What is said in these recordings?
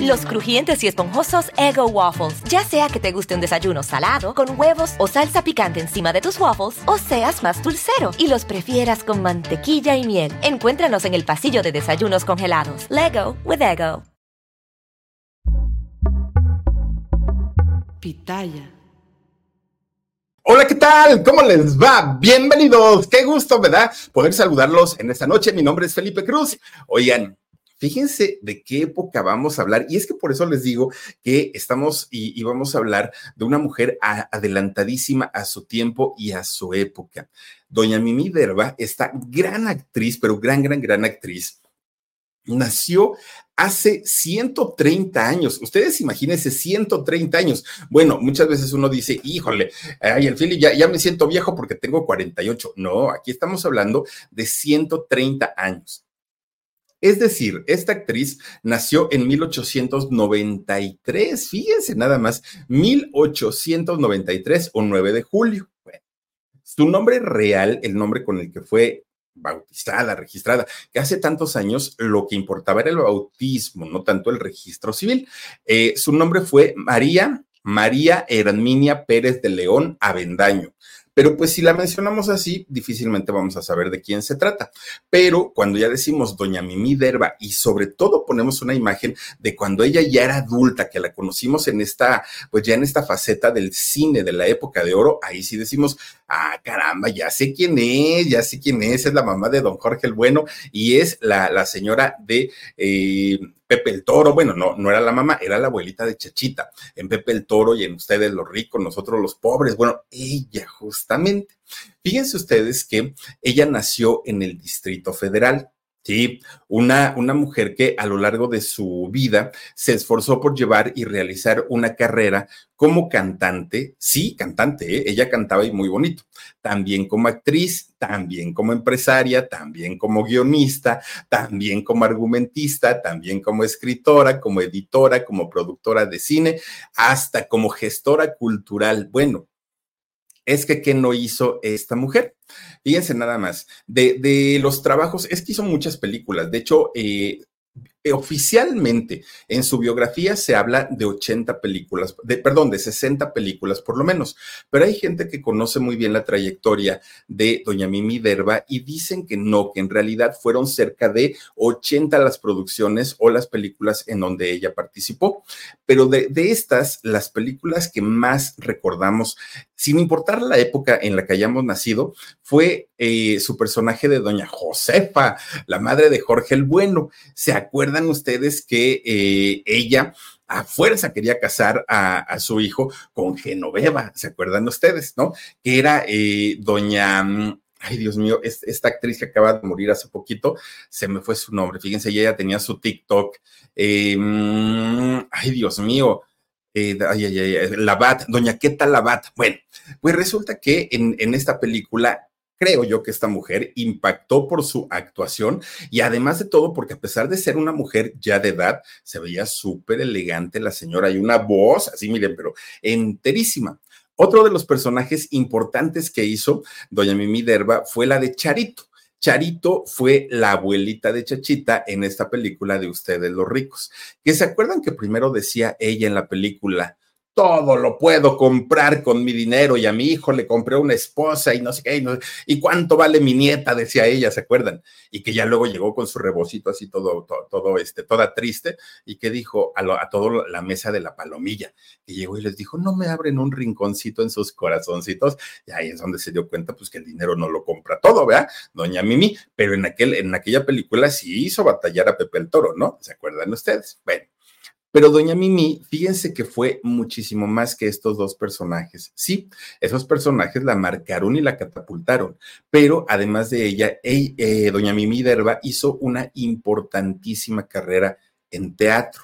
Los crujientes y esponjosos Ego Waffles. Ya sea que te guste un desayuno salado, con huevos o salsa picante encima de tus waffles, o seas más dulcero y los prefieras con mantequilla y miel. Encuéntranos en el pasillo de desayunos congelados. Lego with Ego. Pitaya. Hola, ¿qué tal? ¿Cómo les va? Bienvenidos. Qué gusto, ¿verdad? Poder saludarlos en esta noche. Mi nombre es Felipe Cruz. Oigan, Fíjense de qué época vamos a hablar. Y es que por eso les digo que estamos y, vamos a hablar de una mujer adelantadísima a su tiempo y a su época. Doña Mimi Derba, esta gran actriz, pero gran, gran, gran actriz, nació hace 130 años. Ustedes imagínense 130 años. Bueno, muchas veces uno dice, híjole, ay, el Philly, ya, ya me siento viejo porque tengo 48. No, aquí estamos hablando de 130 años. Es decir, esta actriz nació en 1893, fíjense nada más, 1893 o 9 de julio. su nombre real, el nombre con el que fue bautizada, registrada, que hace tantos años lo que importaba era el bautismo, no tanto el registro civil. Eh, su nombre fue María, María Herminia Pérez de León Avendaño. Pero pues si la mencionamos así, difícilmente vamos a saber de quién se trata. Pero cuando ya decimos Doña Mimi Derba y sobre todo ponemos una imagen de cuando ella ya era adulta, que la conocimos en esta, pues ya en esta faceta del cine de la época de oro, ahí sí decimos, ah, caramba, ya sé quién es, ya sé quién es, es la mamá de don Jorge el Bueno y es la, la señora de eh, Pepe el Toro, bueno, no, no era la mamá, era la abuelita de Chachita, en Pepe el Toro y en ustedes los ricos, nosotros los pobres, bueno, ella justamente. Fíjense ustedes que ella nació en el Distrito Federal, Sí, una, una mujer que a lo largo de su vida se esforzó por llevar y realizar una carrera como cantante, sí, cantante, ¿eh? ella cantaba y muy bonito, también como actriz, también como empresaria, también como guionista, también como argumentista, también como escritora, como editora, como productora de cine, hasta como gestora cultural. Bueno, es que ¿qué no hizo esta mujer? Fíjense nada más, de, los trabajos, es que hizo muchas películas, de hecho, eh, oficialmente en su biografía se habla de 80 películas, de, perdón, de 60 películas por lo menos, pero hay gente que conoce muy bien la trayectoria de doña Mimi Derba y dicen que no, que en realidad fueron cerca de 80 las producciones o las películas en donde ella participó, pero de, de estas, las películas que más recordamos, sin importar la época en la que hayamos nacido, fue eh, su personaje de doña Josefa, la madre de Jorge el Bueno. ¿Se acuerdan? Ustedes que eh, ella a fuerza quería casar a, su hijo con Genoveva, ¿se acuerdan ustedes, no? Que era eh, doña, mm, ay Dios mío, esta actriz que acaba de morir hace poquito, se me fue su nombre, fíjense, ella tenía su TikTok, eh, mm, ay Dios mío, ay, ay, ay, Labat, doña Queta Labat. Bueno, pues resulta que en esta película creo yo que esta mujer impactó por su actuación y además de todo porque a pesar de ser una mujer ya de edad, se veía súper elegante la señora y una voz, así miren, pero enterísima. Otro de los personajes importantes que hizo doña Mimi Derba fue la de Charito. Charito fue la abuelita de Chachita en esta película de Ustedes los ricos. Que se acuerdan que primero decía ella en la película, todo lo puedo comprar con mi dinero y a mi hijo le compré una esposa y no sé qué, y, cuánto vale mi nieta, decía ella, ¿se acuerdan? Y que ya luego llegó con su rebocito así todo, todo, este, toda triste y que dijo a, a toda la mesa de la palomilla, que llegó y les dijo, no me abren un rinconcito en sus corazoncitos, y ahí es donde se dio cuenta pues que el dinero no lo compra todo, ¿verdad? Doña Mimi, pero en, aquel, en aquella película sí hizo batallar a Pepe el Toro, ¿no? ¿Se acuerdan ustedes? Bueno. Pero doña Mimi, fíjense que fue muchísimo más que estos dos personajes. Sí, esos personajes la marcaron y la catapultaron, pero además de ella, eh, doña Mimi Derba hizo una importantísima carrera en teatro.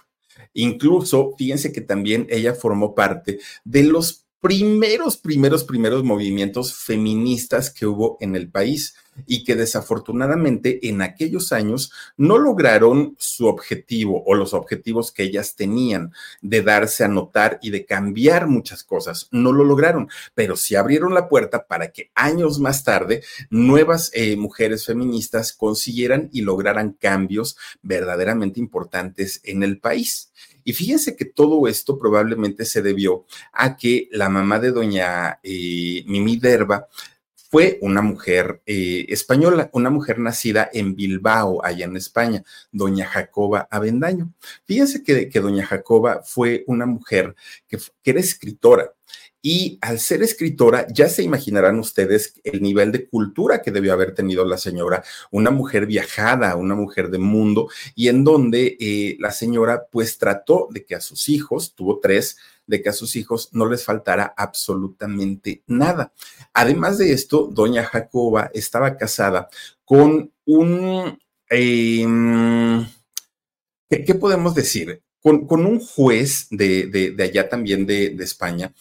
Incluso, fíjense que también ella formó parte de los primeros, primeros, primeros movimientos feministas que hubo en el país y que desafortunadamente en aquellos años no lograron su objetivo o los objetivos que ellas tenían de darse a notar y de cambiar muchas cosas. No lo lograron, pero sí abrieron la puerta para que años más tarde nuevas eh, mujeres feministas consiguieran y lograran cambios verdaderamente importantes en el país. Y fíjense que todo esto probablemente se debió a que la mamá de doña eh, Mimi Derba fue una mujer eh, española, una mujer nacida en Bilbao, allá en España, doña Jacoba Avendaño. Fíjense que, doña Jacoba fue una mujer que, que era escritora y al ser escritora, ya se imaginarán ustedes el nivel de cultura que debió haber tenido la señora, una mujer viajada, una mujer de mundo, y en donde eh, la señora pues trató de que a sus hijos, tuvo tres, de que a sus hijos no les faltara absolutamente nada. Además de esto, doña Jacoba estaba casada con un... Em, ¿qué, podemos decir? Con, un juez de, allá también de España,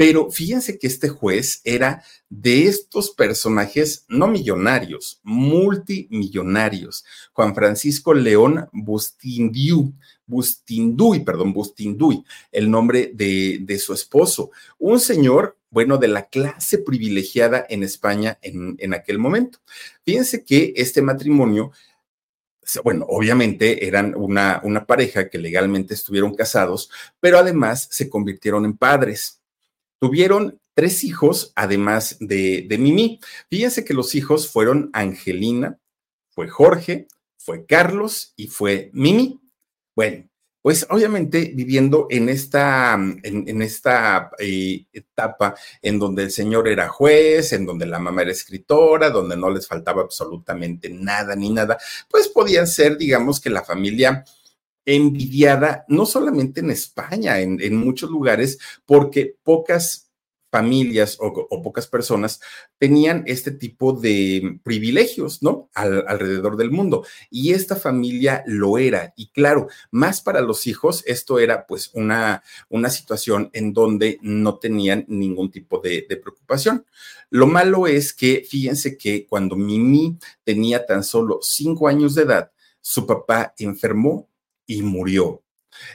pero fíjense que este juez era de estos personajes no millonarios, multimillonarios. Juan Francisco León Bustindiu, Bustinduy, perdón, Bustinduy, el nombre de, de su esposo. Un señor bueno, de la clase privilegiada en España en, en, aquel momento. Fíjense que este matrimonio, bueno, obviamente eran una, una pareja que legalmente estuvieron casados, pero además se convirtieron en padres. Tuvieron tres hijos, además de, de Mimi. Fíjense que los hijos fueron Angelina, fue Jorge, fue Carlos y fue Mimi. Bueno, pues obviamente viviendo en esta, en, esta eh, etapa en donde el señor era juez, en donde la mamá era escritora, donde no les faltaba absolutamente nada ni nada, pues podían ser, digamos que la familia envidiada, no solamente en España, en, muchos lugares, porque pocas familias o, pocas personas tenían este tipo de privilegios, ¿no? alrededor del mundo. Y esta familia lo era. Y claro, más para los hijos, esto era pues una, una situación en donde no tenían ningún tipo de, de preocupación. Lo malo es que, fíjense que cuando Mimi tenía tan solo cinco años de edad, su papá enfermó y murió.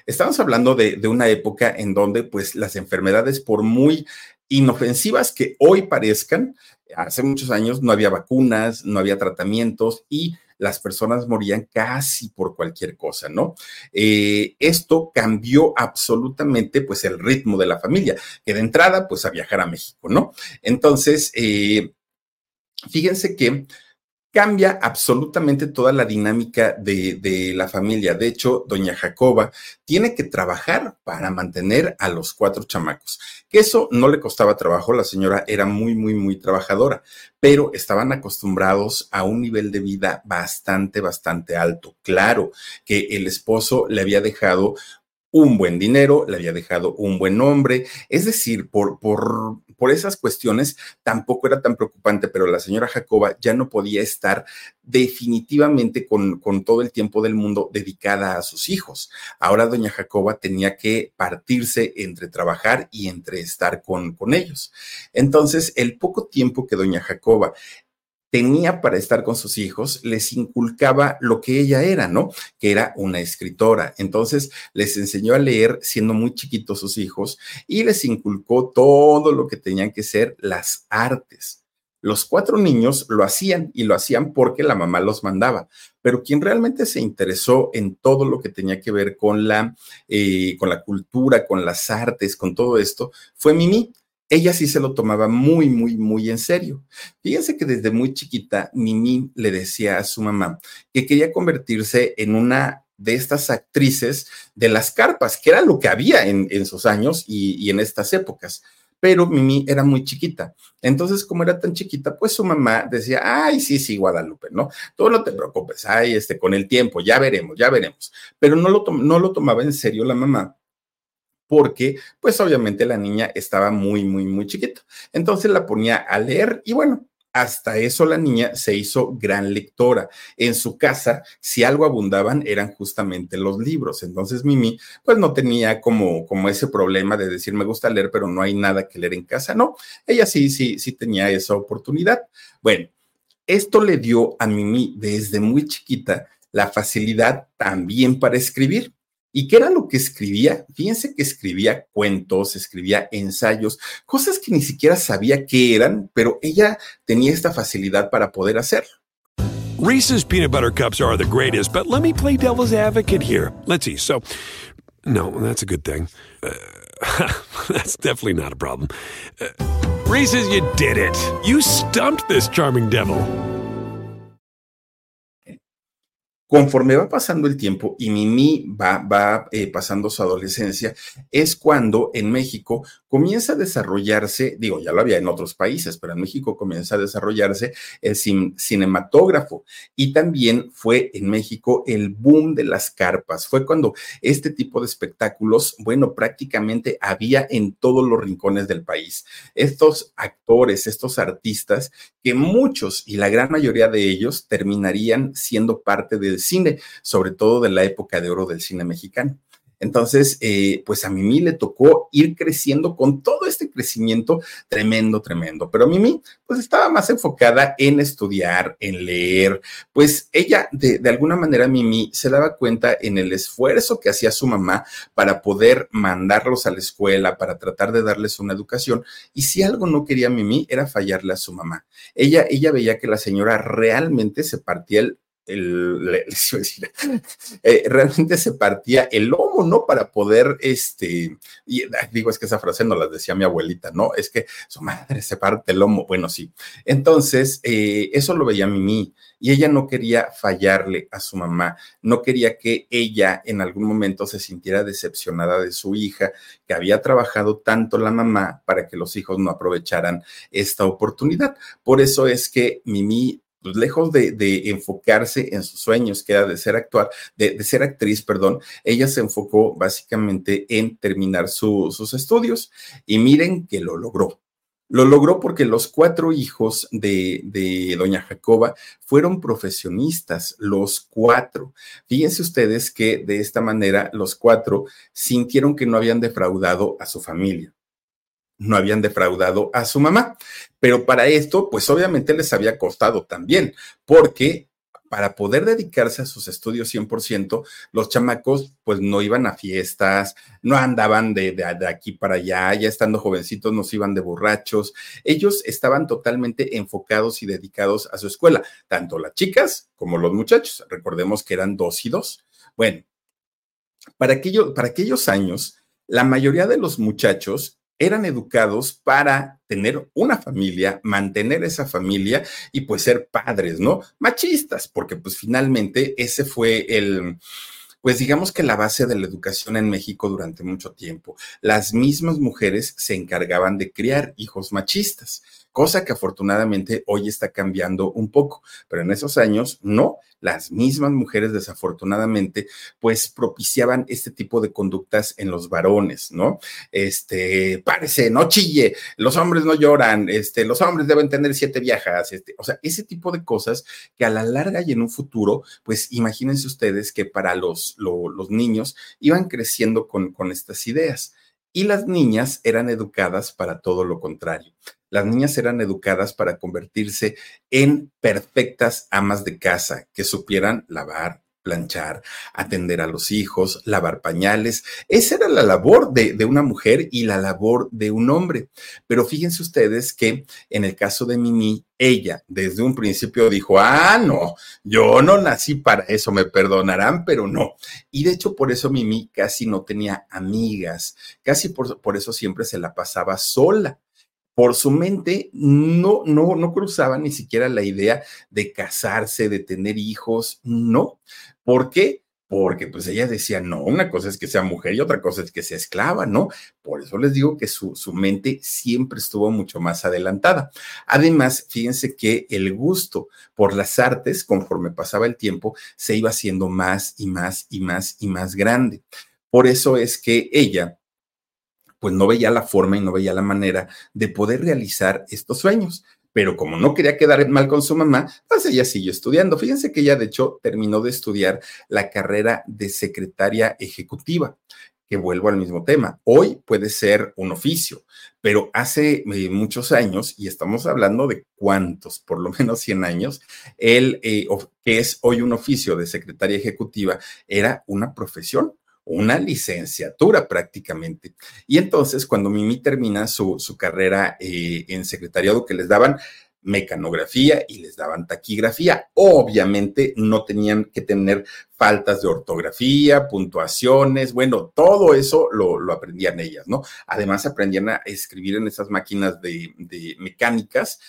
Estamos hablando de, una época en donde pues las enfermedades, por muy inofensivas que hoy parezcan, hace muchos años no había vacunas, no había tratamientos y las personas morían casi por cualquier cosa, ¿no? Eh, esto cambió absolutamente pues el ritmo de la familia, que de entrada pues a viajar a México, ¿no? Entonces, eh, fíjense que cambia absolutamente toda la dinámica de, la familia. De hecho, doña Jacoba tiene que trabajar para mantener a los cuatro chamacos, que eso no le costaba trabajo, la señora era muy, muy, muy trabajadora, pero estaban acostumbrados a un nivel de vida bastante, bastante alto. Claro que el esposo le había dejado un buen dinero, le había dejado un buen nombre, es decir, por, por, por esas cuestiones tampoco era tan preocupante, pero la señora Jacoba ya no podía estar definitivamente con, con todo el tiempo del mundo dedicada a sus hijos. Ahora doña Jacoba tenía que partirse entre trabajar y entre estar con, con ellos. Entonces, el poco tiempo que doña Jacoba tenía para estar con sus hijos, les inculcaba lo que ella era, ¿no? Que era una escritora. Entonces les enseñó a leer siendo muy chiquitos sus hijos y les inculcó todo lo que tenían que ser las artes. Los cuatro niños lo hacían y lo hacían porque la mamá los mandaba, pero quien realmente se interesó en todo lo que tenía que ver con la, eh, con la cultura, con las artes, con todo esto, fue Mimi ella sí se lo tomaba muy, muy, muy en serio. Fíjense que desde muy chiquita, Mimi le decía a su mamá que quería convertirse en una de estas actrices de las carpas, que era lo que había en, sus años y, en estas épocas. pero Mimi era muy chiquita. Entonces, como era tan chiquita, pues su mamá decía, ay, sí, sí, Guadalupe, ¿no? Tú no te preocupes, ay, este, con el tiempo, ya veremos, ya veremos. Pero no lo, no lo tomaba en serio la mamá porque pues obviamente la niña estaba muy, muy, muy chiquita. Entonces la ponía a leer y bueno, hasta eso la niña se hizo gran lectora. En su casa, si algo abundaban, eran justamente los libros. Entonces Mimi, pues no tenía como, como ese problema de decir, me gusta leer, pero no hay nada que leer en casa. No, ella sí, sí, sí tenía esa oportunidad. Bueno, esto le dio a Mimi desde muy chiquita la facilidad también para escribir. ¿Y qué era lo que escribía? Fíjense que escribía cuentos, escribía ensayos, cosas que ni siquiera sabía qué eran, pero ella tenía esta facilidad para poder hacerlo. Reese's peanut butter cups are the greatest, but let me play devil's advocate here. Let's see. So, no, that's a good thing. Uh, that's definitely not a problem. Uh, Reese's, you did it. You stumped this charming devil. Conforme va pasando el tiempo y Mimi va, va eh, pasando su adolescencia, es cuando en México comienza a desarrollarse, digo, ya lo había en otros países, pero en México comienza a desarrollarse el cinematógrafo. Y también fue en México el boom de las carpas. Fue cuando este tipo de espectáculos, bueno, prácticamente había en todos los rincones del país. Estos actores, estos artistas, que muchos y la gran mayoría de ellos terminarían siendo parte de cine, sobre todo de la época de oro del cine mexicano. Entonces, eh, pues a Mimi le tocó ir creciendo con todo este crecimiento tremendo, tremendo. Pero Mimi, pues estaba más enfocada en estudiar, en leer. Pues ella, de, de, alguna manera, Mimi se daba cuenta en el esfuerzo que hacía su mamá para poder mandarlos a la escuela, para tratar de darles una educación. Y si algo no quería Mimi, era fallarle a su mamá. Ella, ella veía que la señora realmente se partía el el, eh, realmente se partía el lomo, ¿no? Para poder, este, y, digo, es que esa frase no la decía mi abuelita, ¿no? Es que su madre se parte el lomo, bueno, sí. Entonces, eh, eso lo veía Mimi y ella no quería fallarle a su mamá, no quería que ella en algún momento se sintiera decepcionada de su hija, que había trabajado tanto la mamá para que los hijos no aprovecharan esta oportunidad. Por eso es que Mimi pues lejos de, enfocarse en sus sueños, que era de ser actuar, de, ser actriz, perdón, ella se enfocó básicamente en terminar sus estudios y miren que lo logró. Lo logró porque los cuatro hijos de, de, doña Jacoba fueron profesionistas, los cuatro. Fíjense ustedes que de esta manera los cuatro sintieron que no habían defraudado a su familia no habían defraudado a su mamá. Pero para esto, pues obviamente les había costado también, porque para poder dedicarse a sus estudios 100%, los chamacos pues no iban a fiestas, no andaban de, de, aquí para allá, ya estando jovencitos nos iban de borrachos, ellos estaban totalmente enfocados y dedicados a su escuela, tanto las chicas como los muchachos, recordemos que eran dos y dos. Bueno, para, para aquellos años, la mayoría de los muchachos eran educados para tener una familia, mantener esa familia y pues ser padres, ¿no? Machistas, porque pues finalmente ese fue el, pues digamos que la base de la educación en México durante mucho tiempo. Las mismas mujeres se encargaban de criar hijos machistas cosa que afortunadamente hoy está cambiando un poco, pero en esos años no, las mismas mujeres desafortunadamente pues propiciaban este tipo de conductas en los varones, ¿no? Este, parece, no chille, los hombres no lloran, este, los hombres deben tener siete viejas, este, o sea, ese tipo de cosas que a la larga y en un futuro, pues imagínense ustedes que para los, los niños iban creciendo con, con estas ideas y las niñas eran educadas para todo lo contrario. Las niñas eran educadas para convertirse en perfectas amas de casa, que supieran lavar, planchar, atender a los hijos, lavar pañales. Esa era la labor de, de, una mujer y la labor de un hombre. Pero fíjense ustedes que en el caso de Mimi, ella desde un principio dijo, ah, no, yo no nací para eso, me perdonarán, pero no. Y de hecho por eso Mimi casi no tenía amigas, casi por, por eso siempre se la pasaba sola por su mente no, no, no cruzaba ni siquiera la idea de casarse, de tener hijos, no. ¿Por qué? porque pues ella decía, no, una cosa es que sea mujer y otra cosa es que sea esclava, ¿no? Por eso les digo que su, su mente siempre estuvo mucho más adelantada. Además, fíjense que el gusto por las artes, conforme pasaba el tiempo, se iba haciendo más y más y más y más grande. Por eso es que ella pues no veía la forma y no veía la manera de poder realizar estos sueños pero como no quería quedar mal con su mamá, pues ella siguió estudiando. Fíjense que ella de hecho terminó de estudiar la carrera de secretaria ejecutiva que vuelvo al mismo tema. Hoy puede ser un oficio, pero hace eh, muchos años, y estamos hablando de cuántos, por lo menos 100 años, el eh, que es hoy un oficio de secretaria ejecutiva, era una profesión una licenciatura prácticamente. Y entonces, cuando Mimi termina su, su carrera eh, en secretariado, que les daban mecanografía y les daban taquigrafía. Obviamente no tenían que tener faltas de ortografía, puntuaciones, bueno, todo eso lo, lo aprendían ellas, ¿no? Además aprendían a escribir en esas máquinas de, de mecánicas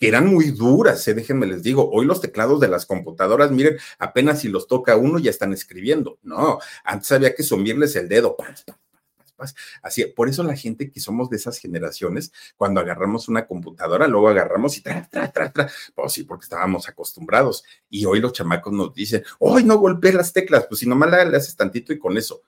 que eran muy duras, ¿eh? déjenme les digo, hoy los teclados de las computadoras, miren, apenas si los toca uno ya están escribiendo. No, antes había que sumirles el dedo. Así, por eso la gente que somos de esas generaciones, cuando agarramos una computadora, luego agarramos y tra, tra, tra, tra, pues sí, porque estábamos acostumbrados. Y hoy los chamacos nos dicen, hoy no golpeé las teclas, pues si nomás le haces tantito y con eso.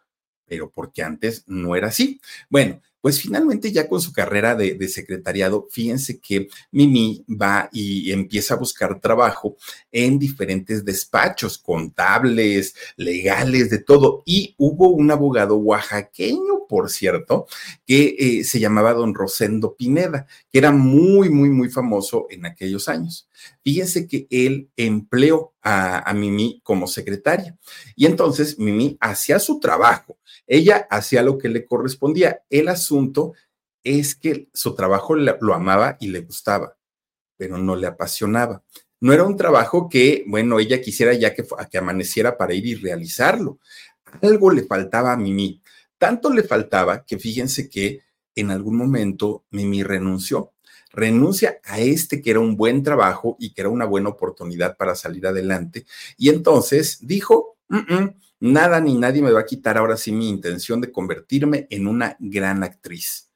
Pero porque antes no era así. Bueno, pues finalmente ya con su carrera de, secretariado, fíjense que Mimi va y empieza a buscar trabajo en diferentes despachos contables, legales, de todo. Y hubo un abogado oaxaqueño, por cierto, que eh, se llamaba don Rosendo Pineda, que era muy, muy, muy famoso en aquellos años. Fíjense que él empleó a, Mimi como secretaria. Y entonces Mimi hacía su trabajo ella hacía lo que le correspondía. El es que su trabajo lo amaba y le gustaba, pero no le apasionaba. No era un trabajo que, bueno, ella quisiera ya que, que amaneciera para ir y realizarlo. Algo le faltaba a Mimi. Tanto le faltaba que fíjense que en algún momento Mimi renunció. Renuncia a este que era un buen trabajo y que era una buena oportunidad para salir adelante. Y entonces dijo, mm, mm, Nada ni nadie me va a quitar ahora sí mi intención de convertirme en una gran actriz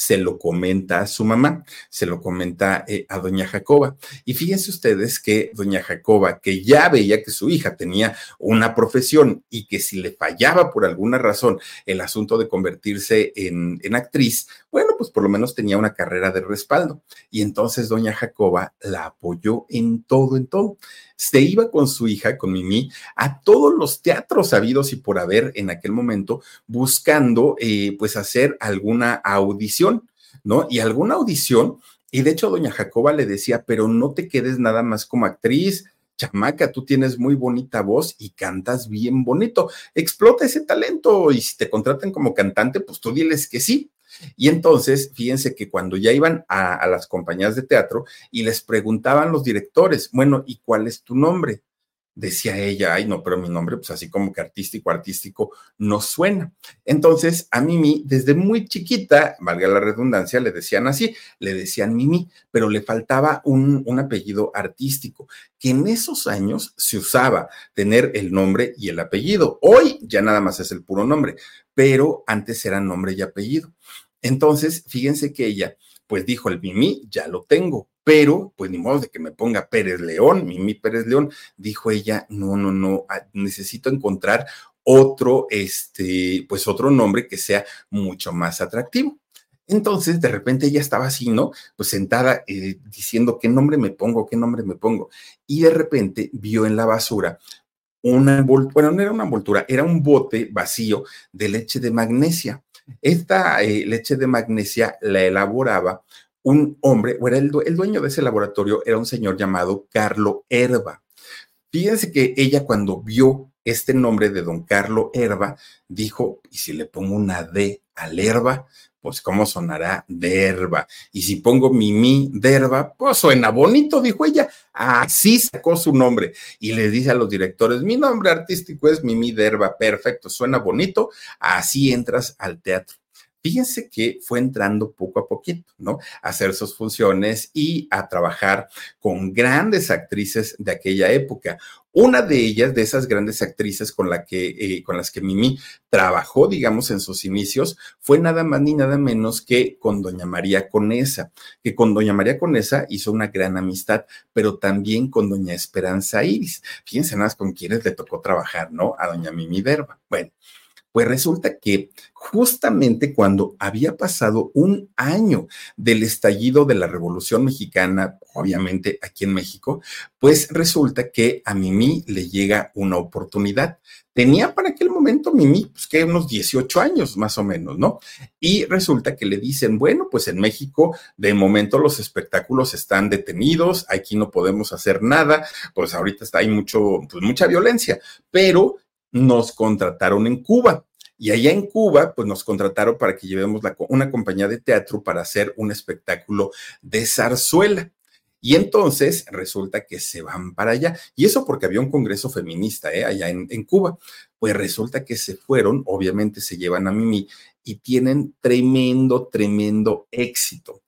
se lo comenta a su mamá, se lo comenta eh, a doña Jacoba. Y fíjense ustedes que doña Jacoba, que ya veía que su hija tenía una profesión y que si le fallaba por alguna razón el asunto de convertirse en, en actriz, bueno, pues por lo menos tenía una carrera de respaldo. Y entonces doña Jacoba la apoyó en todo, en todo. Se iba con su hija, con Mimi, a todos los teatros habidos y por haber en aquel momento, buscando eh, pues hacer alguna audición ¿no? Y alguna audición, y de hecho doña Jacoba le decía, pero no te quedes nada más como actriz, chamaca, tú tienes muy bonita voz y cantas bien bonito, explota ese talento y si te contratan como cantante, pues tú diles que sí. Y entonces, fíjense que cuando ya iban a, las compañías de teatro y les preguntaban los directores, bueno, ¿y cuál es tu nombre? decía ella, ay no, pero mi nombre, pues así como que artístico, artístico, no suena. Entonces, a Mimi, desde muy chiquita, valga la redundancia, le decían así, le decían Mimi, pero le faltaba un, un apellido artístico, que en esos años se usaba tener el nombre y el apellido. Hoy ya nada más es el puro nombre, pero antes era nombre y apellido. Entonces, fíjense que ella, pues dijo, el Mimi ya lo tengo, pero pues ni modo de que me ponga Pérez León, Mimi Pérez León, dijo ella, no, no, no, ah, necesito encontrar otro, este, pues otro nombre que sea mucho más atractivo. Entonces, de repente ella estaba así, ¿no? Pues sentada eh, diciendo, ¿qué nombre me pongo? ¿Qué nombre me pongo? Y de repente vio en la basura una envoltura, bueno, no era una envoltura, era un bote vacío de leche de magnesia. Esta eh, leche de magnesia la elaboraba un hombre, o era el, dueño de ese laboratorio, era un señor llamado Carlo Herba. Fíjense que ella cuando vio este nombre de don Carlo Herba, dijo, ¿y si le pongo una D al herba? Pues cómo sonará derba. Y si pongo Mimi derba, pues suena bonito, dijo ella. Así sacó su nombre. Y le dice a los directores, mi nombre artístico es Mimi derba. Perfecto, suena bonito. Así entras al teatro. Fíjense que fue entrando poco a poquito, ¿no? A hacer sus funciones y a trabajar con grandes actrices de aquella época. Una de ellas, de esas grandes actrices eh, con las que Mimi trabajó, digamos, en sus inicios, fue nada más ni nada menos que con doña María Conesa, que con doña María Conesa hizo una gran amistad, pero también con doña Esperanza Iris. Fíjense nada más con quienes le tocó trabajar, ¿no? A doña Mimi Verba. Bueno, pues resulta que justamente cuando había pasado un año del estallido de la Revolución Mexicana, obviamente aquí en México, pues resulta que a Mimi le llega una oportunidad. Tenía para aquel momento Mimi, pues que unos 18 años más o menos, ¿no? Y resulta que le dicen, bueno, pues en México de momento los espectáculos están detenidos, aquí no podemos hacer nada, pues ahorita está hay mucho, pues mucha violencia, pero nos contrataron en Cuba. Y allá en Cuba, pues nos contrataron para que llevemos una compañía de teatro para hacer un espectáculo de zarzuela. Y entonces resulta que se van para allá. Y eso porque había un congreso feminista ¿eh? allá en, en, Cuba. Pues resulta que se fueron, obviamente se llevan a Mimi y tienen tremendo, tremendo éxito.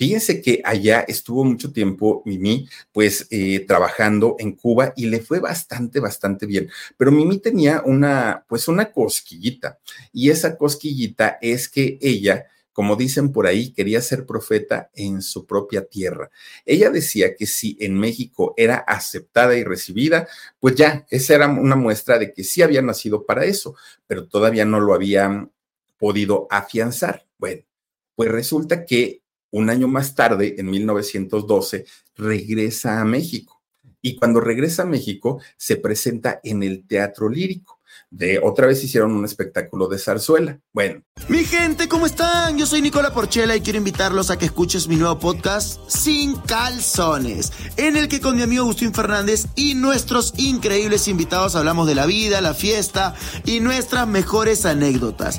Fíjense que allá estuvo mucho tiempo Mimi, pues eh, trabajando en Cuba y le fue bastante, bastante bien. Pero Mimi tenía una, pues una cosquillita y esa cosquillita es que ella, como dicen por ahí, quería ser profeta en su propia tierra. Ella decía que si en México era aceptada y recibida, pues ya, esa era una muestra de que sí había nacido para eso, pero todavía no lo habían podido afianzar. Bueno, pues resulta que un año más tarde, en 1912, regresa a México. Y cuando regresa a México, se presenta en el Teatro Lírico de otra vez hicieron un espectáculo de zarzuela. Bueno. Mi gente, ¿cómo están? Yo soy Nicola Porchela y quiero invitarlos a que escuches mi nuevo podcast Sin Calzones, en el que con mi amigo Agustín Fernández y nuestros increíbles invitados hablamos de la vida, la fiesta y nuestras mejores anécdotas.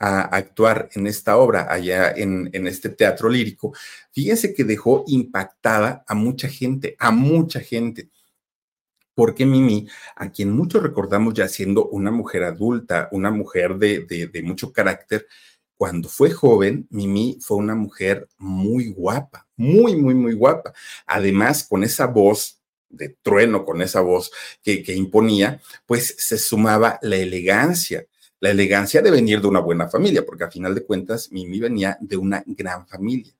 a actuar en esta obra allá en, en, este teatro lírico, fíjense que dejó impactada a mucha gente, a mucha gente. Porque Mimi, a quien muchos recordamos ya siendo una mujer adulta, una mujer de, de, mucho carácter, cuando fue joven, Mimi fue una mujer muy guapa, muy, muy, muy guapa. Además, con esa voz de trueno, con esa voz que, que imponía, pues se sumaba la elegancia, la elegancia de venir de una buena familia, porque a final de cuentas Mimi venía de una gran familia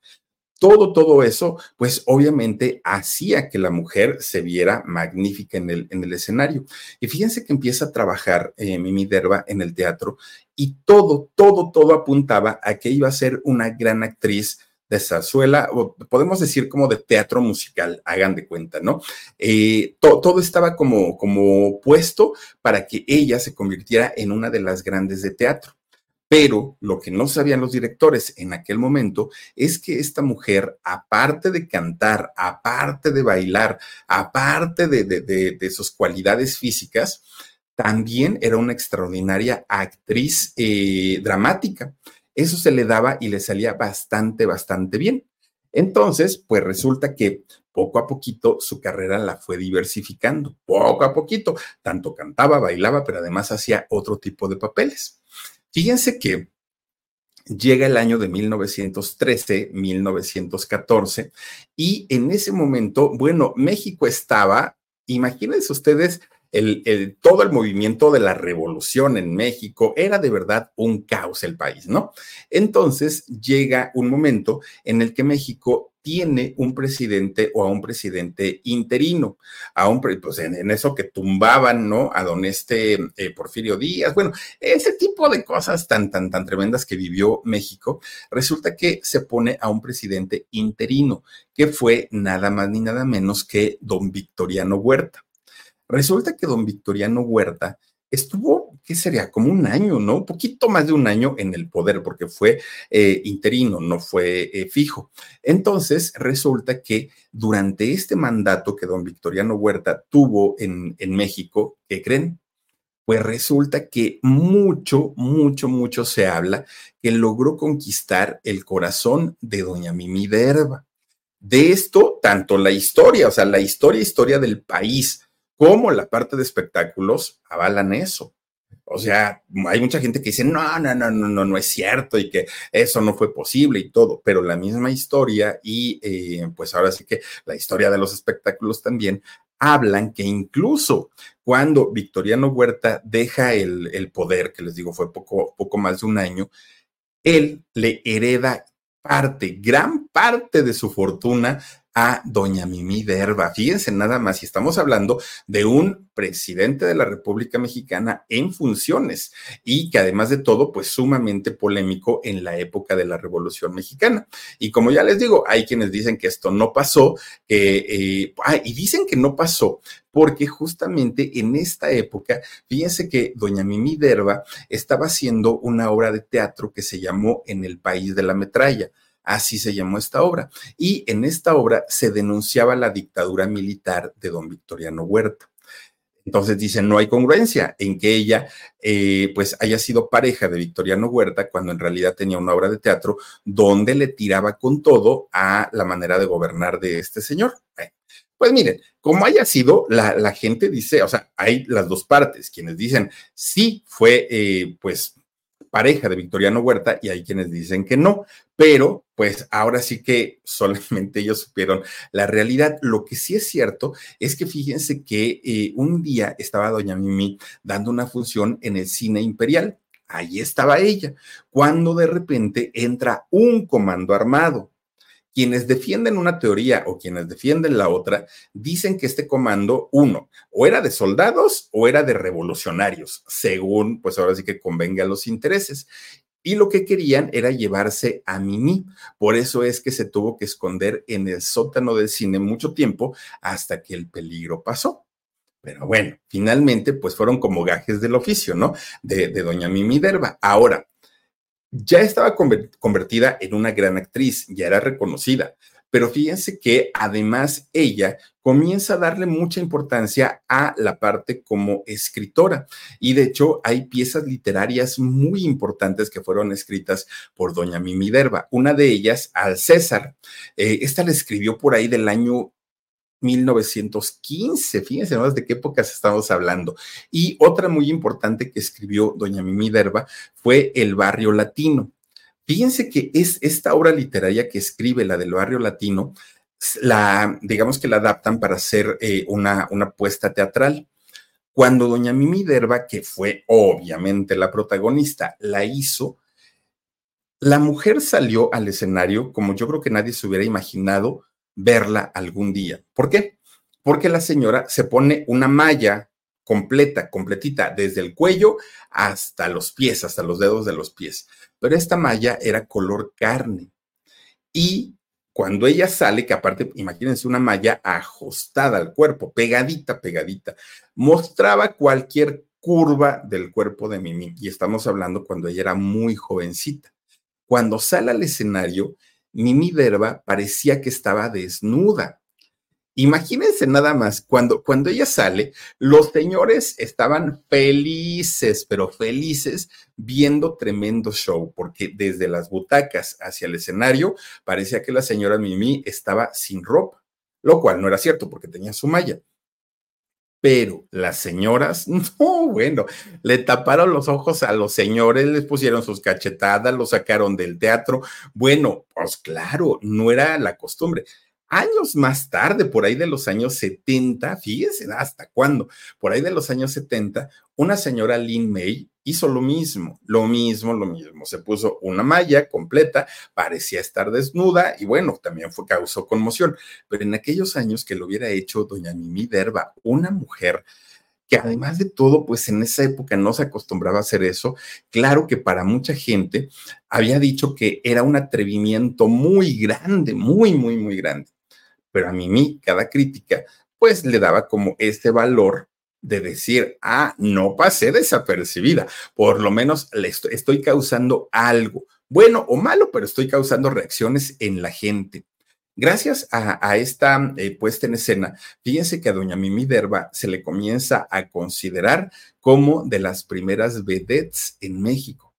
todo, todo eso, pues obviamente hacía que la mujer se viera magnífica en el, en el escenario. Y fíjense que empieza a trabajar eh, Mimi Derba en el teatro y todo, todo, todo apuntaba a que iba a ser una gran actriz de zarzuela, o podemos decir como de teatro musical, hagan de cuenta, ¿no? Eh, todo estaba como, como puesto para que ella se convirtiera en una de las grandes de teatro. Pero lo que no sabían los directores en aquel momento es que esta mujer, aparte de cantar, aparte de bailar, aparte de, sus cualidades físicas, también era una extraordinaria actriz eh, dramática. Eso se le daba y le salía bastante, bastante bien. Entonces, pues resulta que poco a poquito su carrera la fue diversificando, poco a poquito. Tanto cantaba, bailaba, pero además hacía otro tipo de papeles. Fíjense que llega el año de 1913, 1914, y en ese momento, bueno, México estaba, imagínense ustedes, el, todo el movimiento de la revolución en México era de verdad un caos el país, ¿no? Entonces llega un momento en el que México tiene un presidente o a un presidente interino, a un, pues en, eso que tumbaban, ¿no? A don este eh, Porfirio Díaz, bueno, ese tipo de cosas tan, tan, tan tremendas que vivió México, resulta que se pone a un presidente interino, que fue nada más ni nada menos que don Victoriano Huerta. Resulta que don Victoriano Huerta estuvo ¿qué sería? Como un año, ¿no? Un poquito más de un año en el poder, porque fue eh, interino, no fue eh, fijo. Entonces, resulta que durante este mandato que don Victoriano Huerta tuvo en, en México, ¿qué creen? Pues resulta que mucho, mucho, mucho se habla que logró conquistar el corazón de doña Mimi Derba. De esto, tanto la historia, o sea, la historia, historia del país, como la parte de espectáculos avalan eso. O sea, hay mucha gente que dice, no, no, no, no, no, no es cierto y que eso no fue posible y todo, pero la misma historia y eh, pues ahora sí que la historia de los espectáculos también hablan que incluso cuando Victoriano Huerta deja el, el poder, que les digo fue poco, poco más de un año, él le hereda parte, gran parte de su fortuna a doña Mimi Derba. Fíjense nada más, y estamos hablando de un presidente de la República Mexicana en funciones y que además de todo, pues sumamente polémico en la época de la Revolución Mexicana. Y como ya les digo, hay quienes dicen que esto no pasó, eh, ah, y dicen que no pasó porque justamente en esta época, fíjense que doña Mimi Derba estaba haciendo una obra de teatro que se llamó En el País de la Metralla Así se llamó esta obra. Y en esta obra se denunciaba la dictadura militar de don Victoriano Huerta. Entonces dicen, no hay congruencia en que ella eh, pues haya sido pareja de Victoriano Huerta cuando en realidad tenía una obra de teatro donde le tiraba con todo a la manera de gobernar de este señor. pues miren, como haya sido, la, gente dice, o sea, hay las dos partes, quienes dicen, sí fue eh, pues pareja de Victoriano Huerta y hay quienes dicen que no, pero pues ahora sí que solamente ellos supieron la realidad. Lo que sí es cierto es que fíjense que eh, un día estaba doña Mimi dando una función en el cine imperial. Ahí estaba ella, cuando de repente entra un comando armado quienes defienden una teoría o quienes defienden la otra dicen que este comando, uno, o era de soldados o era de revolucionarios, según, pues ahora sí que convenga a los intereses. Y lo que querían era llevarse a Mimi. Por eso es que se tuvo que esconder en el sótano del cine mucho tiempo hasta que el peligro pasó. Pero bueno, finalmente, pues fueron como gajes del oficio, ¿no? De, de doña Mimi Derba. Ahora, ya estaba convertida en una gran actriz, ya era reconocida, pero fíjense que además ella comienza a darle mucha importancia a la parte como escritora. Y de hecho hay piezas literarias muy importantes que fueron escritas por doña Mimi Derba. Una de ellas, Al César. Eh, esta la escribió por ahí del año 1915, fíjense más de qué épocas estamos hablando. Y otra muy importante que escribió doña Mimi Derba fue El Barrio Latino. Fíjense que es esta obra literaria que escribe, la del Barrio Latino, la, digamos que la adaptan para hacer eh, una, una puesta teatral. Cuando doña Mimi Derba, que fue obviamente la protagonista, la hizo, la mujer salió al escenario como yo creo que nadie se hubiera imaginado verla algún día. ¿Por qué? Porque la señora se pone una malla completa, completita, desde el cuello hasta los pies, hasta los dedos de los pies. Pero esta malla era color carne. Y cuando ella sale, que aparte, imagínense una malla ajustada al cuerpo, pegadita, pegadita, mostraba cualquier curva del cuerpo de Mimi. Y estamos hablando cuando ella era muy jovencita. Cuando sale al escenario, Mimi Derba parecía que estaba desnuda. Imagínense nada más, cuando, cuando ella sale, los señores estaban felices, pero felices, viendo tremendo show, porque desde las butacas hacia el escenario parecía que la señora Mimi estaba sin ropa, lo cual no era cierto porque tenía su malla. Pero las señoras, no, bueno, le taparon los ojos a los señores, les pusieron sus cachetadas, los sacaron del teatro. Bueno, pues claro, no era la costumbre. Años más tarde, por ahí de los años 70, fíjense hasta cuándo, por ahí de los años 70, una señora Lynn May hizo lo mismo, lo mismo, lo mismo. Se puso una malla completa, parecía estar desnuda y bueno, también fue, causó conmoción. Pero en aquellos años que lo hubiera hecho doña Mimi Derba, una mujer que además de todo, pues en esa época no se acostumbraba a hacer eso. Claro que para mucha gente había dicho que era un atrevimiento muy grande, muy, muy, muy grande. Pero a Mimi, cada crítica, pues le daba como este valor de decir, ah, no pasé desapercibida, por lo menos le estoy, causando algo, bueno o malo, pero estoy causando reacciones en la gente. Gracias a, esta eh, puesta en escena, fíjense que a doña Mimi Derba se le comienza a considerar como de las primeras vedettes en México.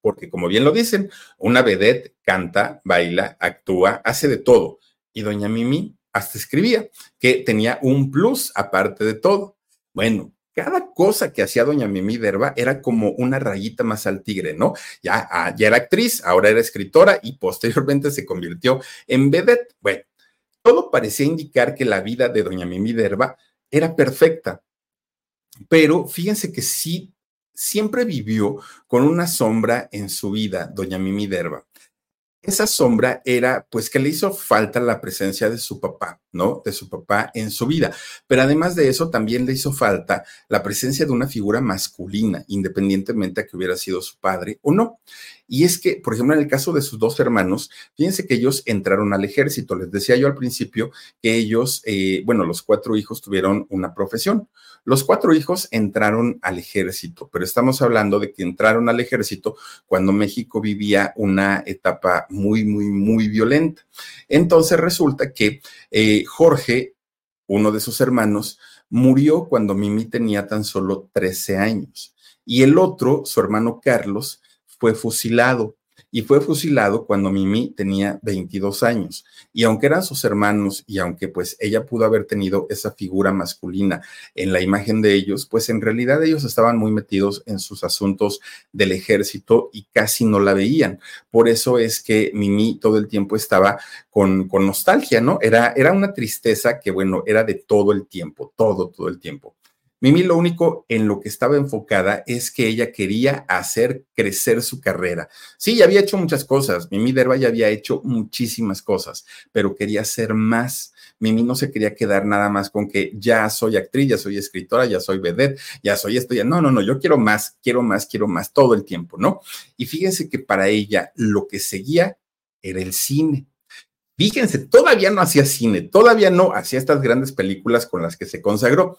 Porque como bien lo dicen, una vedette canta, baila, actúa, hace de todo. Y doña Mimi hasta escribía que tenía un plus aparte de todo. Bueno, cada cosa que hacía doña Mimi Derba era como una rayita más al tigre, ¿no? Ya, ah, ya era actriz, ahora era escritora y posteriormente se convirtió en vedette. Bueno, todo parecía indicar que la vida de doña Mimi Derba era perfecta, pero fíjense que sí, siempre vivió con una sombra en su vida, doña Mimi Derba esa sombra era pues que le hizo falta la presencia de su papá, ¿no? De su papá en su vida. Pero además de eso, también le hizo falta la presencia de una figura masculina, independientemente a que hubiera sido su padre o no. Y es que, por ejemplo, en el caso de sus dos hermanos, fíjense que ellos entraron al ejército. Les decía yo al principio que ellos, eh, bueno, los cuatro hijos tuvieron una profesión. Los cuatro hijos entraron al ejército, pero estamos hablando de que entraron al ejército cuando México vivía una etapa muy, muy, muy violenta. Entonces resulta que eh, Jorge, uno de sus hermanos, murió cuando Mimi tenía tan solo 13 años. Y el otro, su hermano Carlos, fue fusilado y fue fusilado cuando Mimi tenía 22 años. Y aunque eran sus hermanos y aunque pues ella pudo haber tenido esa figura masculina en la imagen de ellos, pues en realidad ellos estaban muy metidos en sus asuntos del ejército y casi no la veían. Por eso es que Mimi todo el tiempo estaba con, con nostalgia, ¿no? Era, era una tristeza que, bueno, era de todo el tiempo, todo, todo el tiempo. Mimi lo único en lo que estaba enfocada es que ella quería hacer crecer su carrera. Sí, ya había hecho muchas cosas. Mimi Derba ya había hecho muchísimas cosas, pero quería hacer más. Mimi no se quería quedar nada más con que ya soy actriz, ya soy escritora, ya soy vedette, ya soy esto, ya no, no, no, yo quiero más, quiero más, quiero más todo el tiempo, ¿no? Y fíjense que para ella lo que seguía era el cine. Fíjense, todavía no hacía cine, todavía no hacía estas grandes películas con las que se consagró,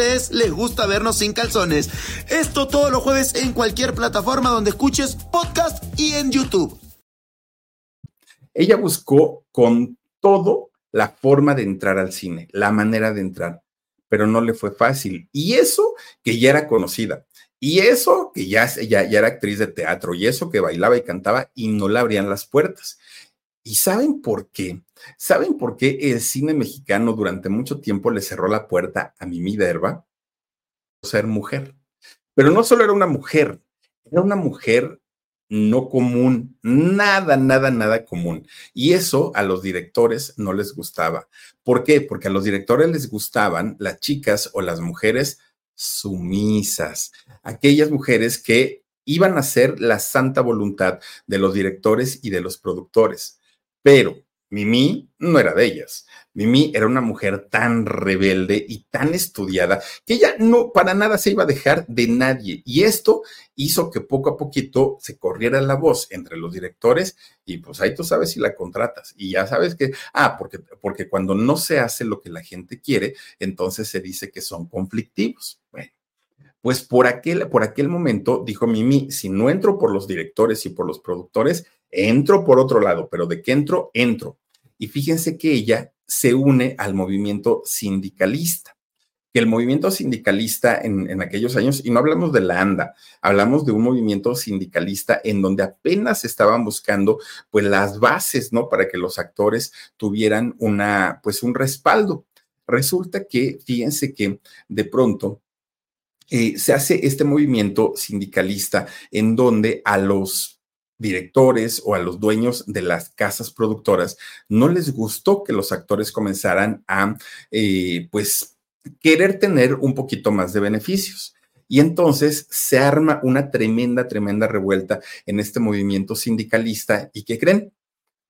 les gusta vernos sin calzones. Esto todos los jueves en cualquier plataforma donde escuches podcast y en YouTube. Ella buscó con todo la forma de entrar al cine, la manera de entrar, pero no le fue fácil. Y eso que ya era conocida, y eso que ya, ya, ya era actriz de teatro, y eso que bailaba y cantaba y no le abrían las puertas. ¿Y saben por qué? ¿Saben por qué el cine mexicano durante mucho tiempo le cerró la puerta a Mimi Derba? Ser mujer. Pero no solo era una mujer, era una mujer no común, nada, nada, nada común. Y eso a los directores no les gustaba. ¿Por qué? Porque a los directores les gustaban las chicas o las mujeres sumisas, aquellas mujeres que iban a ser la santa voluntad de los directores y de los productores. Pero Mimi no era de ellas. Mimi era una mujer tan rebelde y tan estudiada que ella no para nada se iba a dejar de nadie. Y esto hizo que poco a poquito se corriera la voz entre los directores y pues ahí tú sabes si la contratas. Y ya sabes que, ah, porque, porque cuando no se hace lo que la gente quiere, entonces se dice que son conflictivos. Bueno. Pues por aquel, por aquel momento dijo Mimi, si no entro por los directores y por los productores, entro por otro lado, pero de qué entro, entro. Y fíjense que ella se une al movimiento sindicalista que el movimiento sindicalista en, aquellos años, y no hablamos de la ANDA, hablamos de un movimiento sindicalista en donde apenas estaban buscando pues las bases, ¿no? Para que los actores tuvieran una, pues un respaldo. Resulta que, fíjense que de pronto eh, se hace este movimiento sindicalista en donde a los directores o a los dueños de las casas productoras no les gustó que los actores comenzaran a, eh, pues, querer tener un poquito más de beneficios. Y entonces se arma una tremenda, tremenda revuelta en este movimiento sindicalista. ¿Y qué creen?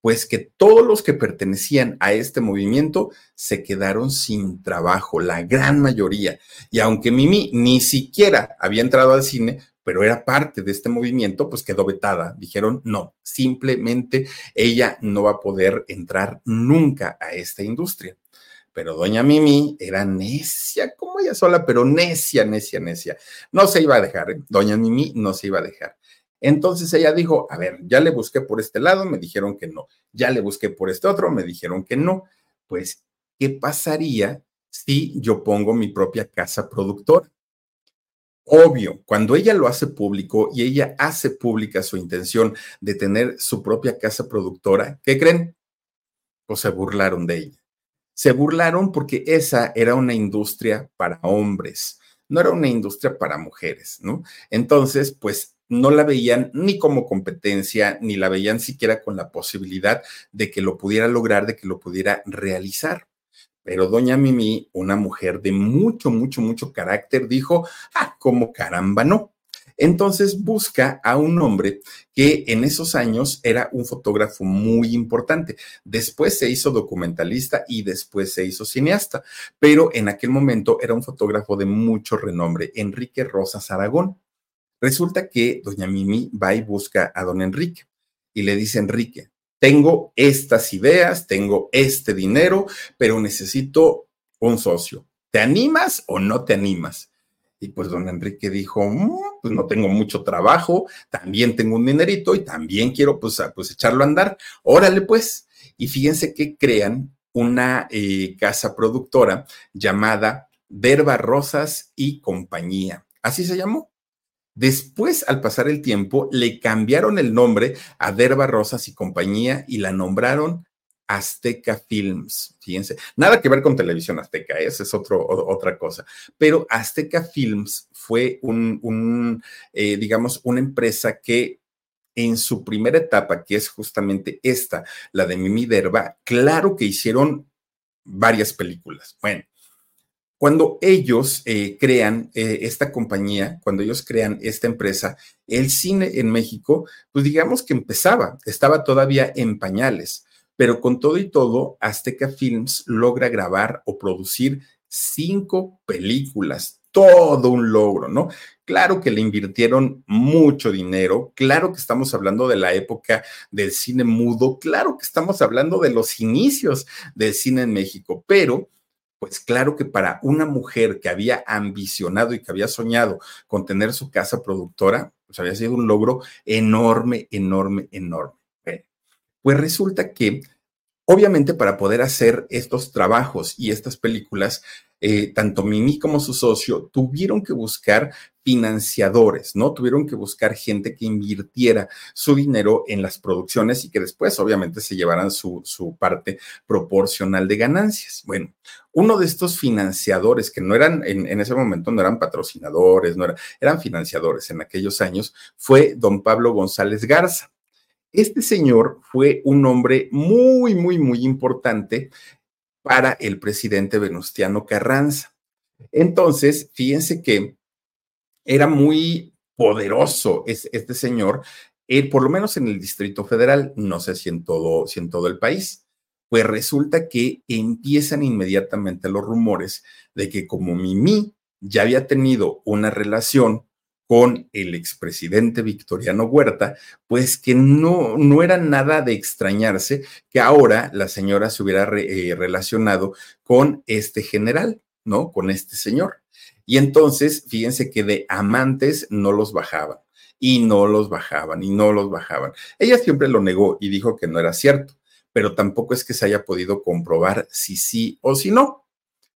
Pues que todos los que pertenecían a este movimiento se quedaron sin trabajo, la gran mayoría. Y aunque Mimi ni siquiera había entrado al cine, pero era parte de este movimiento, pues quedó vetada. Dijeron, no, simplemente ella no va a poder entrar nunca a esta industria. Pero doña Mimi era necia como ella sola, pero necia, necia, necia. No se iba a dejar, ¿eh? doña Mimi no se iba a dejar. Entonces ella dijo, a ver, ya le busqué por este lado, me dijeron que no. Ya le busqué por este otro, me dijeron que no. Pues, ¿qué pasaría si yo pongo mi propia casa productora? Obvio, cuando ella lo hace público y ella hace pública su intención de tener su propia casa productora, ¿qué creen? Pues se burlaron de ella se burlaron porque esa era una industria para hombres, no era una industria para mujeres, ¿no? Entonces, pues no la veían ni como competencia, ni la veían siquiera con la posibilidad de que lo pudiera lograr, de que lo pudiera realizar. Pero doña Mimi, una mujer de mucho, mucho, mucho carácter, dijo, ah, como caramba, no. Entonces busca a un hombre que en esos años era un fotógrafo muy importante. Después se hizo documentalista y después se hizo cineasta, pero en aquel momento era un fotógrafo de mucho renombre, Enrique Rosas Aragón. Resulta que doña Mimi va y busca a don Enrique y le dice, Enrique, tengo estas ideas, tengo este dinero, pero necesito un socio. ¿Te animas o no te animas? Y pues don Enrique dijo, mm, pues no tengo mucho trabajo, también tengo un dinerito y también quiero pues, pues echarlo a andar. Órale pues. Y fíjense que crean una eh, casa productora llamada Verba Rosas y Compañía. Así se llamó. Después, al pasar el tiempo, le cambiaron el nombre a Verba Rosas y Compañía y la nombraron Azteca Films, fíjense, nada que ver con televisión azteca, ¿eh? esa es otra cosa, pero Azteca Films fue un, eh, digamos, una empresa que en su primera etapa, que es justamente esta, la de Mimi Derba, claro que hicieron varias películas. Bueno, cuando ellos eh, crean esta compañía, cuando ellos crean esta empresa, el cine en México, pues digamos que empezaba, estaba todavía en pañales pero con todo y todo, Azteca Films logra grabar o producir cinco películas, todo un logro, ¿no? Claro que le invirtieron mucho dinero, claro que estamos hablando de la época del cine mudo, claro que estamos hablando de los inicios del cine en México, pero pues claro que para una mujer que había ambicionado y que había soñado con tener su casa productora, pues había sido un logro enorme, enorme, enorme. Pues resulta que, obviamente, para poder hacer estos trabajos y estas películas, eh, tanto Mimi como su socio tuvieron que buscar financiadores, ¿no? Tuvieron que buscar gente que invirtiera su dinero en las producciones y que después, obviamente, se llevaran su, parte proporcional de ganancias. Bueno, uno de estos financiadores, que no eran, en, en ese momento no eran patrocinadores, no eran, eran financiadores en aquellos años, fue don Pablo González Garza. Este señor fue un hombre muy, muy, muy importante para el presidente Venustiano Carranza. Entonces, fíjense que era muy poderoso este señor, eh, por lo menos en el Distrito Federal, no sé si en todo, si en todo el país. Pues resulta que empiezan inmediatamente los rumores de que como Mimi ya había tenido una relación con el expresidente Victoriano Huerta, pues que no, no era nada de extrañarse que ahora la señora se hubiera eh, relacionado con este general, ¿no? Con este señor. Y entonces, fíjense que de amantes no los bajaban y no los bajaban y no los bajaban. Ella siempre lo negó y dijo que no era cierto, pero tampoco es que se haya podido comprobar si sí o si no.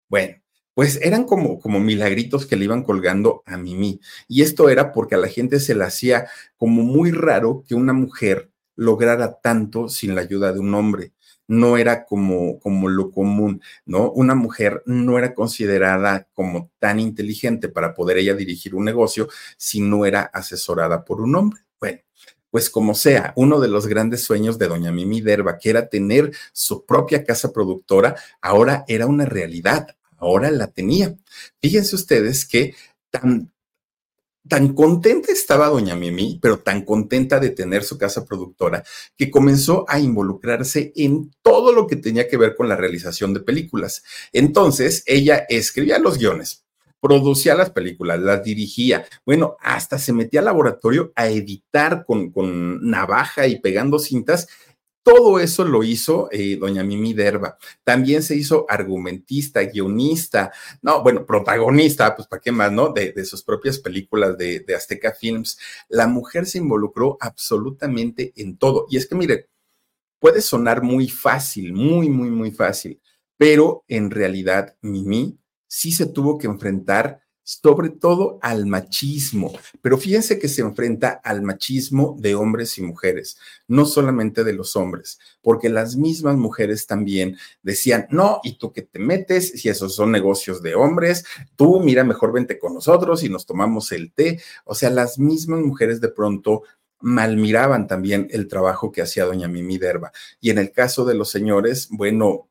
Bueno, pues eran como, como milagritos que le iban colgando a Mimi. Y esto era porque a la gente se le hacía como muy raro que una mujer lograra tanto sin la ayuda de un hombre. No era como, como lo común, ¿no? Una mujer no era considerada como tan inteligente para poder ella dirigir un negocio si no era asesorada por un hombre. Bueno, pues como sea, uno de los grandes sueños de doña Mimi Derba, que era tener su propia casa productora, ahora era una realidad ahora la tenía. Fíjense ustedes que tan, tan contenta estaba doña Mimi, pero tan contenta de tener su casa productora, que comenzó a involucrarse en todo lo que tenía que ver con la realización de películas. Entonces, ella escribía los guiones, producía las películas, las dirigía, bueno, hasta se metía al laboratorio a editar con, con navaja y pegando cintas todo eso lo hizo eh, doña Mimi Derba. También se hizo argumentista, guionista, no, bueno, protagonista, pues para qué más, ¿no? De, sus propias películas de, de, Azteca Films. La mujer se involucró absolutamente en todo. Y es que, mire, puede sonar muy fácil, muy, muy, muy fácil, pero en realidad Mimi sí se tuvo que enfrentar sobre todo al machismo. Pero fíjense que se enfrenta al machismo de hombres y mujeres, no solamente de los hombres, porque las mismas mujeres también decían, no, ¿y tú qué te metes? Si esos son negocios de hombres, tú mira, mejor vente con nosotros y nos tomamos el té. O sea, las mismas mujeres de pronto malmiraban también el trabajo que hacía doña Mimi Derba. Y en el caso de los señores, bueno,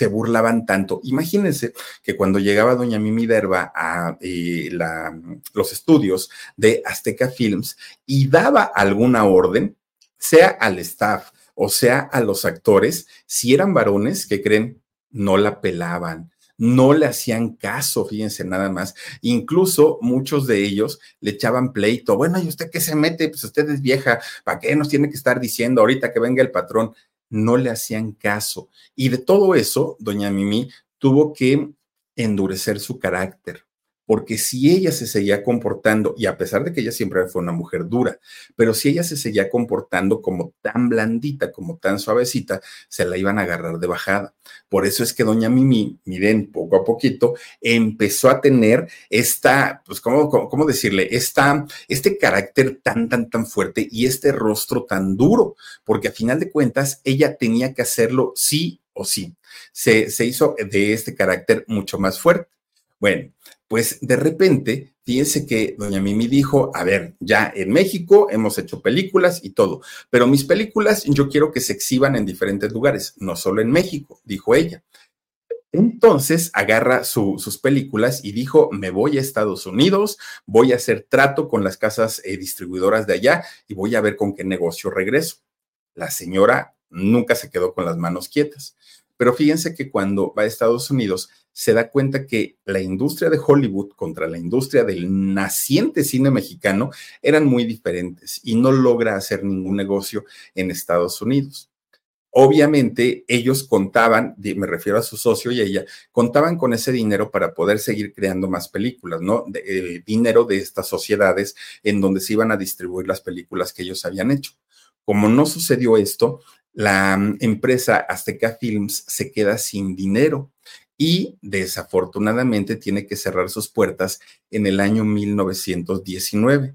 se burlaban tanto. Imagínense que cuando llegaba doña Mimi Derba a eh, los estudios de Azteca Films y daba alguna orden, sea al staff o sea a los actores, si eran varones, que creen? No la pelaban, no le hacían caso, fíjense nada más. Incluso muchos de ellos le echaban pleito. Bueno, ¿y usted qué se mete? Pues usted es vieja, ¿para qué nos tiene que estar diciendo ahorita que venga el patrón? No le hacían caso. Y de todo eso, doña Mimi tuvo que endurecer su carácter, porque si ella se seguía comportando, y a pesar de que ella siempre fue una mujer dura, pero si ella se seguía comportando como tan blandita, como tan suavecita, se la iban a agarrar de bajada. Por eso es que doña Mimi, miren, poco a poquito, empezó a tener esta, pues, ¿cómo, cómo, decirle? Esta, este carácter tan, tan, tan fuerte y este rostro tan duro, porque a final de cuentas ella tenía que hacerlo sí o sí. Se, se hizo de este carácter mucho más fuerte. Bueno, pues de repente, fíjense que doña Mimi dijo, a ver, ya en México hemos hecho películas y todo, pero mis películas yo quiero que se exhiban en diferentes lugares, no solo en México, dijo ella. Entonces agarra sus películas y dijo, me voy a Estados Unidos, voy a hacer trato con las casas eh, distribuidoras de allá y voy a ver con qué negocio regreso. La señora nunca se quedó con las manos quietas. Pero fíjense que cuando va a Estados Unidos, se da cuenta que la industria de Hollywood contra la industria del naciente cine mexicano eran muy diferentes y no logra hacer ningún negocio en Estados Unidos. Obviamente ellos contaban, me refiero a su socio y ella, contaban con ese dinero para poder seguir creando más películas, ¿no? Eh, dinero de estas sociedades en donde se iban a distribuir las películas que ellos habían hecho. Como no sucedió esto, la mm, empresa Azteca Films se queda sin dinero y desafortunadamente tiene que cerrar sus puertas en el año 1919.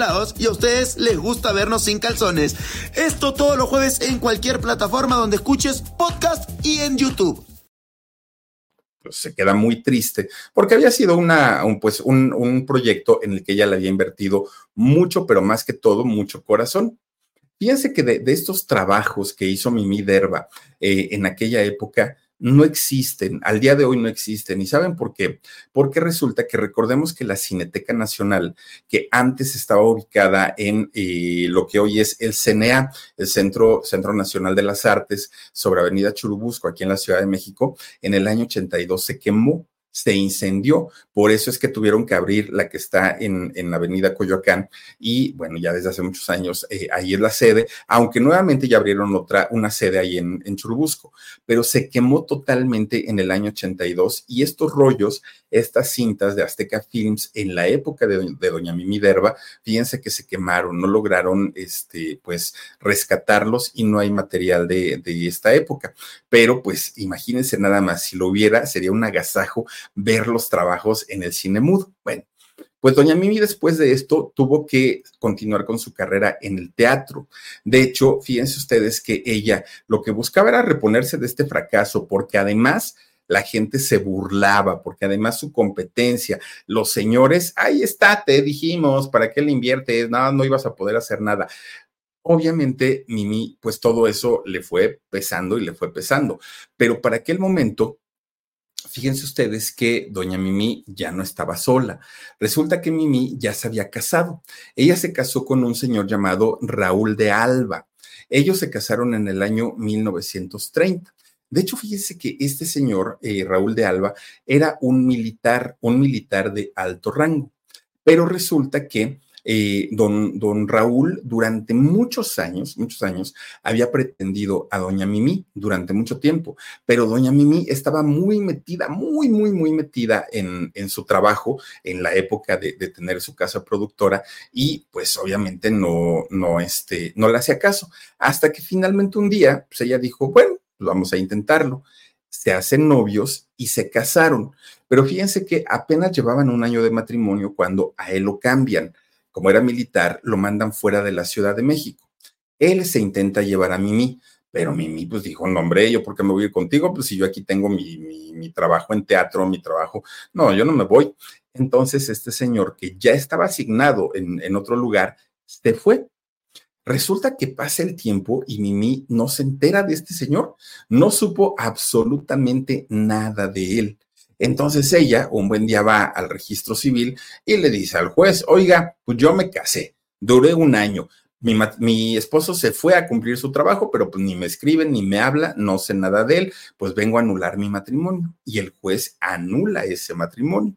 y a ustedes les gusta vernos sin calzones. Esto todos los jueves en cualquier plataforma donde escuches podcast y en YouTube. Pues se queda muy triste porque había sido una, un, pues, un, proyecto en el que ella le había invertido mucho, pero más que todo, mucho corazón. Fíjense que de, estos trabajos que hizo Mimi Derba eh, en aquella época, no existen, al día de hoy no existen. ¿Y saben por qué? Porque resulta que recordemos que la Cineteca Nacional, que antes estaba ubicada en eh, lo que hoy es el CNA, el Centro, Centro Nacional de las Artes, sobre Avenida Churubusco, aquí en la Ciudad de México, en el año 82 se quemó se incendió. Por eso es que tuvieron que abrir la que está en, en la avenida Coyoacán y bueno, ya desde hace muchos años eh, ahí es la sede, aunque nuevamente ya abrieron otra, una sede ahí en, en Churubusco, pero se quemó totalmente en el año 82 y estos rollos, estas cintas de Azteca Films en la época de, Doña Mimi Derba, fíjense que se quemaron, no lograron este, pues rescatarlos y no hay material de, de esta época. Pero pues imagínense nada más, si lo hubiera, sería un agasajo ver los trabajos en el cine mudo. Bueno, pues doña Mimi después de esto tuvo que continuar con su carrera en el teatro. De hecho, fíjense ustedes que ella lo que buscaba era reponerse de este fracaso, porque además la gente se burlaba, porque además su competencia, los señores, ahí está, te dijimos, ¿para qué le inviertes? No, no ibas a poder hacer nada. Obviamente, Mimi, pues todo eso le fue pesando y le fue pesando, pero para aquel momento fíjense ustedes que doña Mimi ya no estaba sola. Resulta que Mimi ya se había casado. Ella se casó con un señor llamado Raúl de Alba. Ellos se casaron en el año 1930. De hecho, fíjense que este señor, eh, Raúl de Alba, era un militar, un militar de alto rango. Pero resulta que eh, don, Raúl durante muchos años, muchos años, había pretendido a doña Mimi durante mucho tiempo, pero doña Mimi estaba muy metida, muy, muy, muy metida en, su trabajo en la época de, de, tener su casa productora y pues obviamente no, no, este, no le hacía caso, hasta que finalmente un día, pues ella dijo, bueno, pues vamos a intentarlo se hacen novios y se casaron. Pero fíjense que apenas llevaban un año de matrimonio cuando a él lo cambian como era militar, lo mandan fuera de la Ciudad de México. Él se intenta llevar a Mimi, pero Mimi pues dijo, no hombre, yo por qué me voy contigo, pues si yo aquí tengo mi, mi, mi trabajo en teatro, mi trabajo, no, yo no me voy. Entonces este señor que ya estaba asignado en, en otro lugar, se fue. Resulta que pasa el tiempo y Mimi no se entera de este señor, no supo absolutamente nada de él. Entonces ella un buen día va al registro civil y le dice al juez, oiga, pues yo me casé, duré un año. Mi, esposo se fue a cumplir su trabajo, pero pues ni me escribe, ni me habla, no sé nada de él, pues vengo a anular mi matrimonio. Y el juez anula ese matrimonio.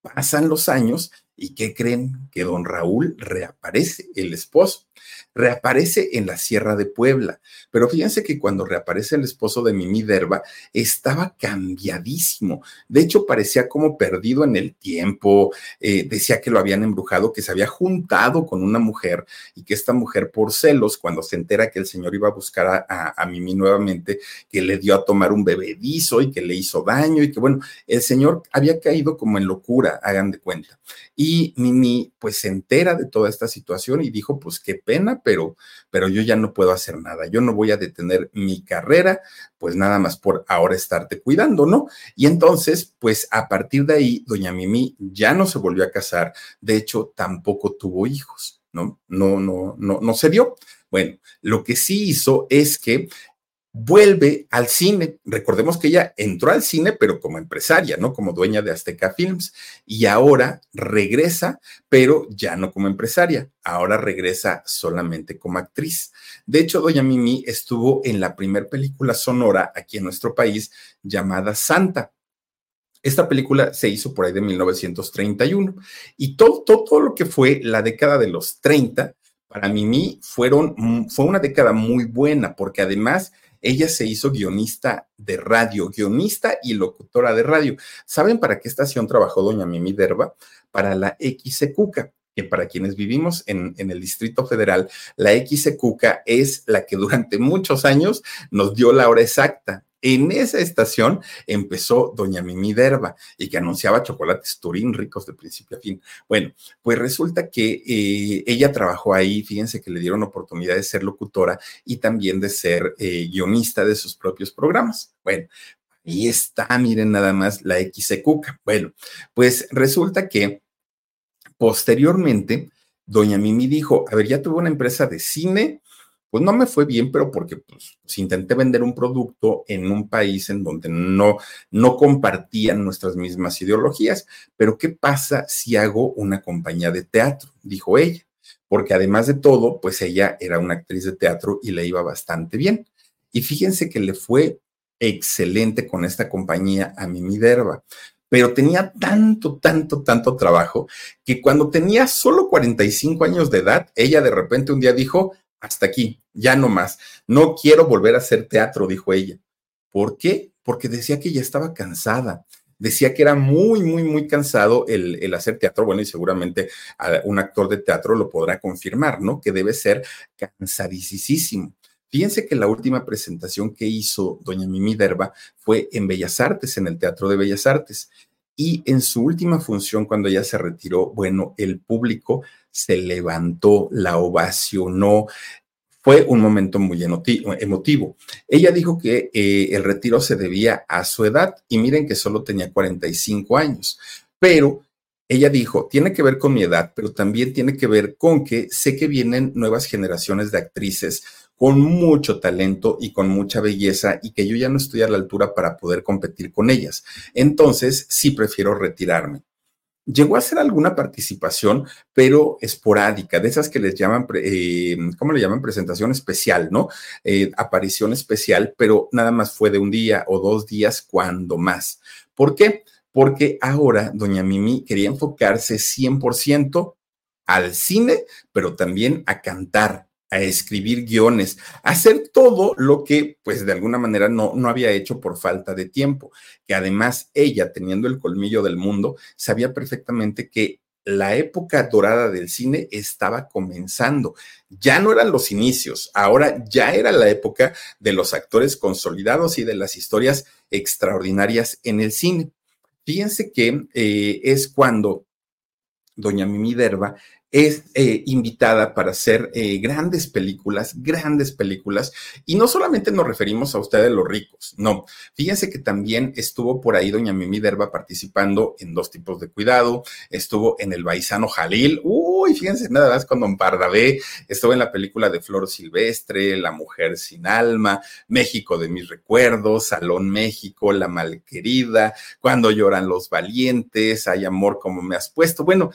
Pasan los años y ¿qué creen? Que don Raúl reaparece, el esposo reaparece en la Sierra de Puebla. Pero fíjense que cuando reaparece el esposo de Mimi Derba, estaba cambiadísimo. De hecho, parecía como perdido en el tiempo. Eh, decía que lo habían embrujado, que se había juntado con una mujer y que esta mujer, por celos, cuando se entera que el señor iba a buscar a, a, Mimi nuevamente, que le dio a tomar un bebedizo y que le hizo daño y que, bueno, el señor había caído como en locura, hagan de cuenta. Y Mimi, pues, se entera de toda esta situación y dijo, pues, qué pena, pero, pero yo ya no puedo hacer nada. Yo no voy a detener mi carrera, pues nada más por ahora estarte cuidando, ¿no? Y entonces, pues a partir de ahí, doña Mimi ya no se volvió a casar. De hecho, tampoco tuvo hijos, ¿no? No, no, no, no se dio. Bueno, lo que sí hizo es que vuelve al cine. Recordemos que ella entró al cine, pero como empresaria, ¿no? Como dueña de Azteca Films. Y ahora regresa, pero ya no como empresaria. Ahora regresa solamente como actriz. De hecho, Doña Mimi estuvo en la primera película sonora aquí en nuestro país llamada Santa. Esta película se hizo por ahí de 1931 y todo, todo, todo lo que fue la década de los 30 para Mimi fueron, fue una década muy buena porque además ella se hizo guionista de radio, guionista y locutora de radio. ¿Saben para qué estación trabajó doña Mimi Derba? Para la XCUCA que para quienes vivimos en, el Distrito Federal, la XCUCA es la que durante muchos años nos dio la hora exacta. En esa estación empezó Doña Mimi Derba y que anunciaba chocolates Turín ricos de principio a fin. Bueno, pues resulta que eh, ella trabajó ahí, fíjense que le dieron oportunidad de ser locutora y también de ser eh, guionista de sus propios programas. Bueno, ahí está, miren nada más la XCUCA. Bueno, pues resulta que posteriormente, Doña Mimi dijo, a ver, ya tuve una empresa de cine, pues no me fue bien, pero porque pues, intenté vender un producto en un país en donde no, no compartían nuestras mismas ideologías. Pero ¿qué pasa si hago una compañía de teatro? Dijo ella, porque además de todo, pues ella era una actriz de teatro y le iba bastante bien. Y fíjense que le fue excelente con esta compañía a Mimi Derba. pero tenía tanto, tanto, tanto trabajo que cuando tenía solo 45 años de edad, ella de repente un día dijo, hasta aquí, ya no más, no quiero volver a hacer teatro, dijo ella. ¿Por qué? Porque decía que ya estaba cansada, decía que era muy, muy, muy cansado el, hacer teatro. Bueno, y seguramente un actor de teatro lo podrá confirmar, ¿no? Que debe ser cansadísimo. Fíjense que la última presentación que hizo doña Mimi Derba fue en Bellas Artes, en el Teatro de Bellas Artes. Y en su última función, cuando ella se retiró, bueno, el público se levantó, la ovacionó, fue un momento muy emotivo. Ella dijo que eh, el retiro se debía a su edad y miren que solo tenía 45 años, pero ella dijo, tiene que ver con mi edad, pero también tiene que ver con que sé que vienen nuevas generaciones de actrices con mucho talento y con mucha belleza y que yo ya no estoy a la altura para poder competir con ellas. Entonces, sí prefiero retirarme. Llegó a hacer alguna participación, pero esporádica, de esas que les llaman, eh, ¿cómo le llaman? Presentación especial, ¿no? Eh, aparición especial, pero nada más fue de un día o dos días, cuando más. ¿Por qué? Porque ahora doña Mimi quería enfocarse 100% al cine, pero también a cantar, a escribir guiones, a hacer todo lo que, pues, de alguna manera no, no había hecho por falta de tiempo. Que además ella, teniendo el colmillo del mundo, sabía perfectamente que la época dorada del cine estaba comenzando. Ya no eran los inicios, ahora ya era la época de los actores consolidados y de las historias extraordinarias en el cine. Fíjense que eh, es cuando doña Mimi Derba es eh, invitada para hacer eh, grandes películas, grandes películas. Y no solamente nos referimos a ustedes los ricos, no. Fíjense que también estuvo por ahí doña Mimi Derba participando en dos tipos de cuidado, estuvo en El Baisano Jalil, uy, fíjense nada más con Don Pardavé, estuvo en la película de Flor Silvestre, La Mujer Sin Alma, México de mis recuerdos, Salón México, La Malquerida, Cuando lloran los valientes, Hay amor como me has puesto. Bueno,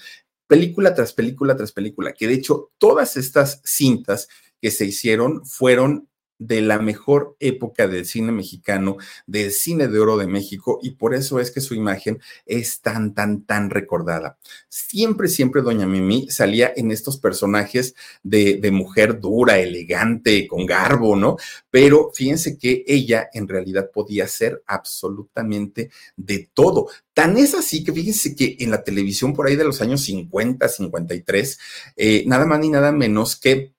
película tras película tras película, que de hecho todas estas cintas que se hicieron fueron de la mejor época del cine mexicano, del cine de oro de México, y por eso es que su imagen es tan, tan, tan recordada. Siempre, siempre Doña Mimi salía en estos personajes de, de mujer dura, elegante, con garbo, ¿no? Pero fíjense que ella en realidad podía ser absolutamente de todo. Tan es así que fíjense que en la televisión por ahí de los años 50, 53, eh, nada más ni nada menos que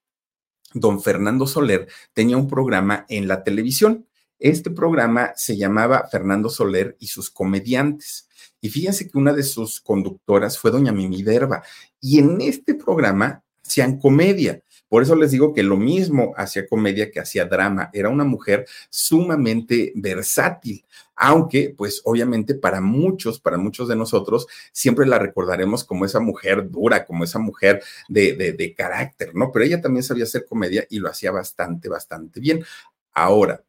don Fernando Soler tenía un programa en la televisión. Este programa se llamaba Fernando Soler y sus comediantes. Y fíjense que una de sus conductoras fue doña Mimi Derba. Y en este programa hacían comedia. Por eso les digo que lo mismo hacía comedia que hacía drama. Era una mujer sumamente versátil, aunque pues obviamente para muchos, para muchos de nosotros, siempre la recordaremos como esa mujer dura, como esa mujer de, de, carácter, ¿no? Pero ella también sabía hacer comedia y lo hacía bastante, bastante bien. Ahora,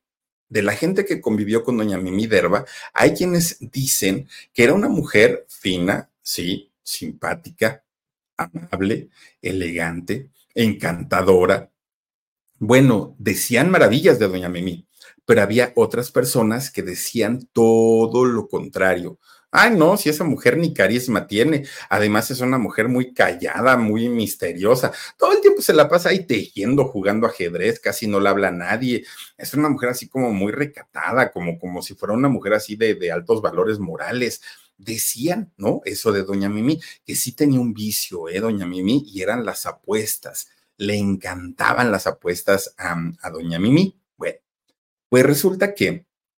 de la gente que convivió con doña Mimi Derba, hay quienes dicen que era una mujer fina, sí, simpática, amable, elegante, encantadora. Bueno, decían maravillas de doña Mimi, pero había otras personas que decían todo lo contrario. Ay, no, si esa mujer ni carisma tiene. Además es una mujer muy callada, muy misteriosa. Todo el tiempo se la pasa ahí tejiendo, jugando ajedrez, casi no le habla nadie. Es una mujer así como muy recatada, como, como si fuera una mujer así de, de altos valores morales decían, ¿no? Eso de Doña Mimi, que sí tenía un vicio, ¿eh? Doña Mimi, y eran las apuestas. Le encantaban las apuestas a, Doña Mimi. Bueno, pues resulta que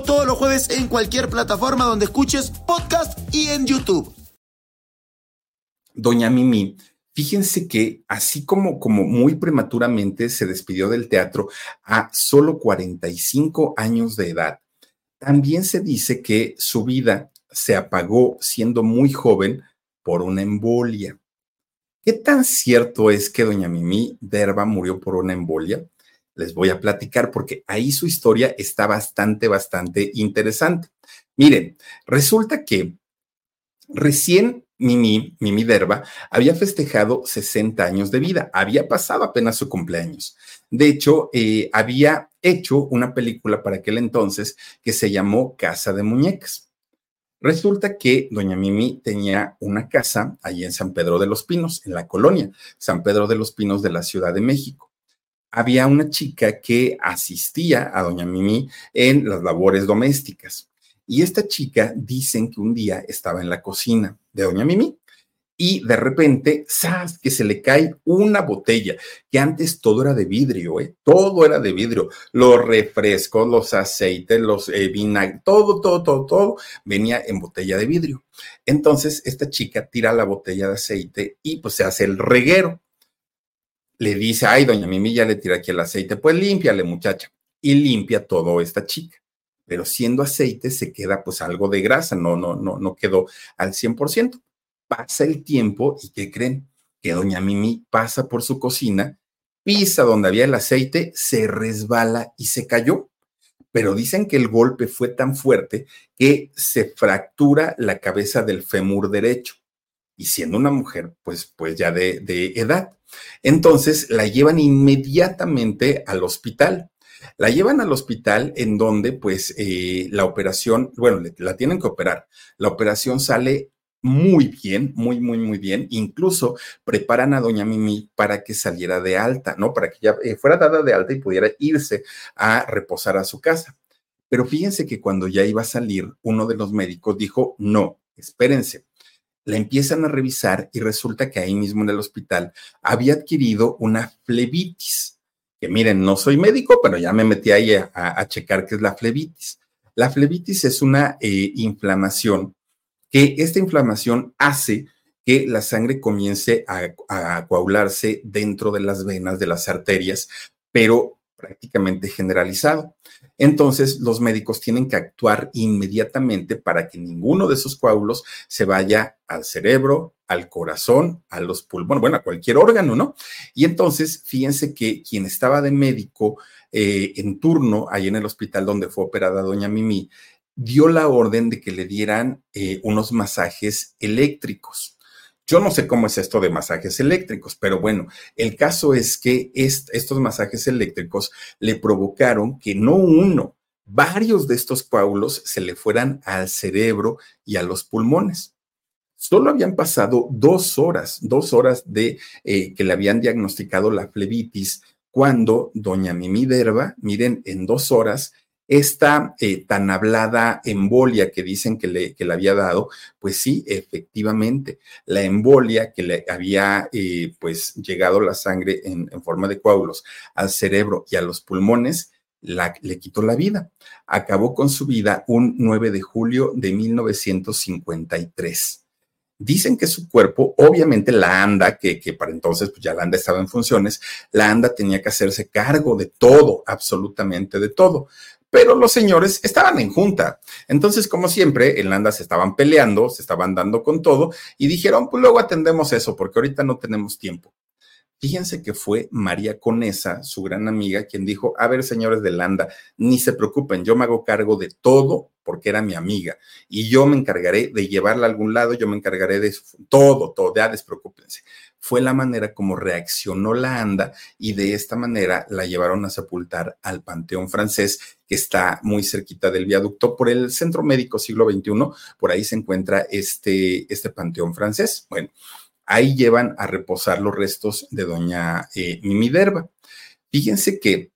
Todos los jueves en cualquier plataforma donde escuches podcast y en YouTube. Doña Mimi, fíjense que así como, como muy prematuramente se despidió del teatro a solo 45 años de edad, también se dice que su vida se apagó siendo muy joven por una embolia. ¿Qué tan cierto es que doña Mimi Derba murió por una embolia? Les voy a platicar porque ahí su historia está bastante, bastante interesante. Miren, resulta que recién Mimi, Mimi Derba, había festejado 60 años de vida, había pasado apenas su cumpleaños. De hecho, eh, había hecho una película para aquel entonces que se llamó Casa de Muñecas. Resulta que doña Mimi tenía una casa allí en San Pedro de los Pinos, en la colonia San Pedro de los Pinos de la Ciudad de México. Había una chica que asistía a doña Mimi en las labores domésticas. Y esta chica dicen que un día estaba en la cocina de doña Mimi y de repente, ¡zas! que se le cae una botella, que antes todo era de vidrio, ¿eh? todo era de vidrio, los refrescos, los aceites, los eh, vinagres, todo, todo, todo, todo venía en botella de vidrio. Entonces, esta chica tira la botella de aceite y pues se hace el reguero. Le dice, ay, doña Mimi, ya le tira aquí el aceite, pues límpiale, muchacha. Y limpia todo esta chica pero siendo aceite se queda pues algo de grasa, no, no, no, no quedó al 100%. Pasa el tiempo y ¿qué creen? Que doña Mimi pasa por su cocina, pisa donde había el aceite, se resbala y se cayó. Pero dicen que el golpe fue tan fuerte que se fractura la cabeza del fémur derecho. Y siendo una mujer, pues, pues ya de edad. Entonces la llevan inmediatamente al hospital la llevan al hospital en donde pues eh, la operación, bueno, la tienen que operar. La operación sale muy bien, muy, muy, muy bien. Incluso preparan a doña Mimi para que saliera de alta, ¿no? Para que ya eh, fuera dada de alta y pudiera irse a reposar a su casa. Pero fíjense que cuando ya iba a salir, uno de los médicos dijo, no, espérense. La empiezan a revisar y resulta que ahí mismo en el hospital había adquirido una flebitis que miren, no soy médico, pero ya me metí ahí a, checar qué es la flebitis. La flebitis es una eh, inflamación que esta inflamación hace que la sangre comience a, a, coagularse dentro de las venas, de las arterias, pero prácticamente generalizado. Entonces, los médicos tienen que actuar inmediatamente para que ninguno de esos coágulos se vaya al cerebro, al corazón, a los pulmones, bueno, a cualquier órgano, ¿no? Y entonces, fíjense que quien estaba de médico eh, en turno ahí en el hospital donde fue operada doña Mimi, dio la orden de que le dieran eh, unos masajes eléctricos. Yo no sé cómo es esto de masajes eléctricos, pero bueno, el caso es que estos masajes eléctricos le provocaron que no uno, varios de estos coágulos se le fueran al cerebro y a los pulmones. Solo habían pasado dos horas, dos horas de eh, que le habían diagnosticado la flebitis, cuando doña Mimi Derba, miren, en dos horas esta eh, tan hablada embolia que dicen que le, que le, había dado, pues sí, efectivamente, la embolia que le había eh, pues llegado la sangre en, forma de coágulos al cerebro y a los pulmones, la, le quitó la vida. Acabó con su vida un 9 de julio de 1953. Dicen que su cuerpo, obviamente la ANDA, que, que, para entonces pues ya la ANDA estaba en funciones, la ANDA tenía que hacerse cargo de todo, absolutamente de todo pero los señores estaban en junta. Entonces, como siempre, en Landa se estaban peleando, se estaban dando con todo y dijeron, pues luego atendemos eso porque ahorita no tenemos tiempo. Fíjense que fue María Conesa, su gran amiga, quien dijo, a ver, señores de Landa, ni se preocupen, yo me hago cargo de todo porque era mi amiga y yo me encargaré de llevarla a algún lado, yo me encargaré de todo, todo, ya despreocúpense. Fue la manera como reaccionó la ANDA y de esta manera la llevaron a sepultar al Panteón francés, que está muy cerquita del viaducto por el Centro Médico Siglo XXI, por ahí se encuentra este, este Panteón francés. Bueno, ahí llevan a reposar los restos de doña eh, Mimi Derba. Fíjense que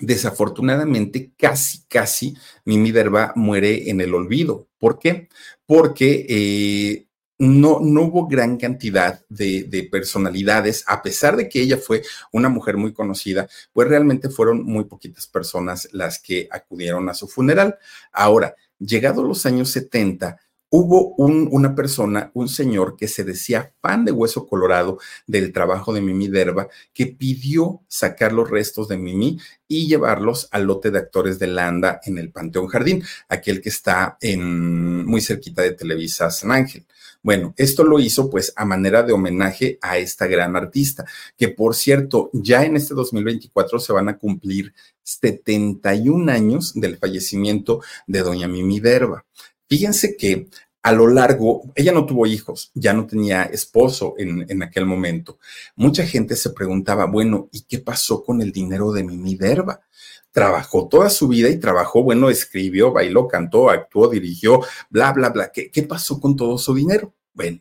desafortunadamente casi, casi Mimi Derba muere en el olvido. ¿Por qué? Porque eh, no, no hubo gran cantidad de, de, personalidades, a pesar de que ella fue una mujer muy conocida, pues realmente fueron muy poquitas personas las que acudieron a su funeral. Ahora, llegados los años 70, hubo un, una persona, un señor que se decía fan de Hueso Colorado del trabajo de Mimi Derba, que pidió sacar los restos de Mimi y llevarlos al lote de actores de Landa en el Panteón Jardín, aquel que está en, muy cerquita de Televisa San Ángel. Bueno, esto lo hizo pues a manera de homenaje a esta gran artista, que por cierto, ya en este 2024 se van a cumplir 71 años del fallecimiento de doña Mimi Derba. Fíjense que a lo largo, ella no tuvo hijos, ya no tenía esposo en, en, aquel momento. Mucha gente se preguntaba, bueno, ¿y qué pasó con el dinero de Mimi Derba? Trabajó toda su vida y trabajó, bueno, escribió, bailó, cantó, actuó, dirigió, bla, bla, bla. ¿Qué, qué pasó con todo su dinero? Bueno,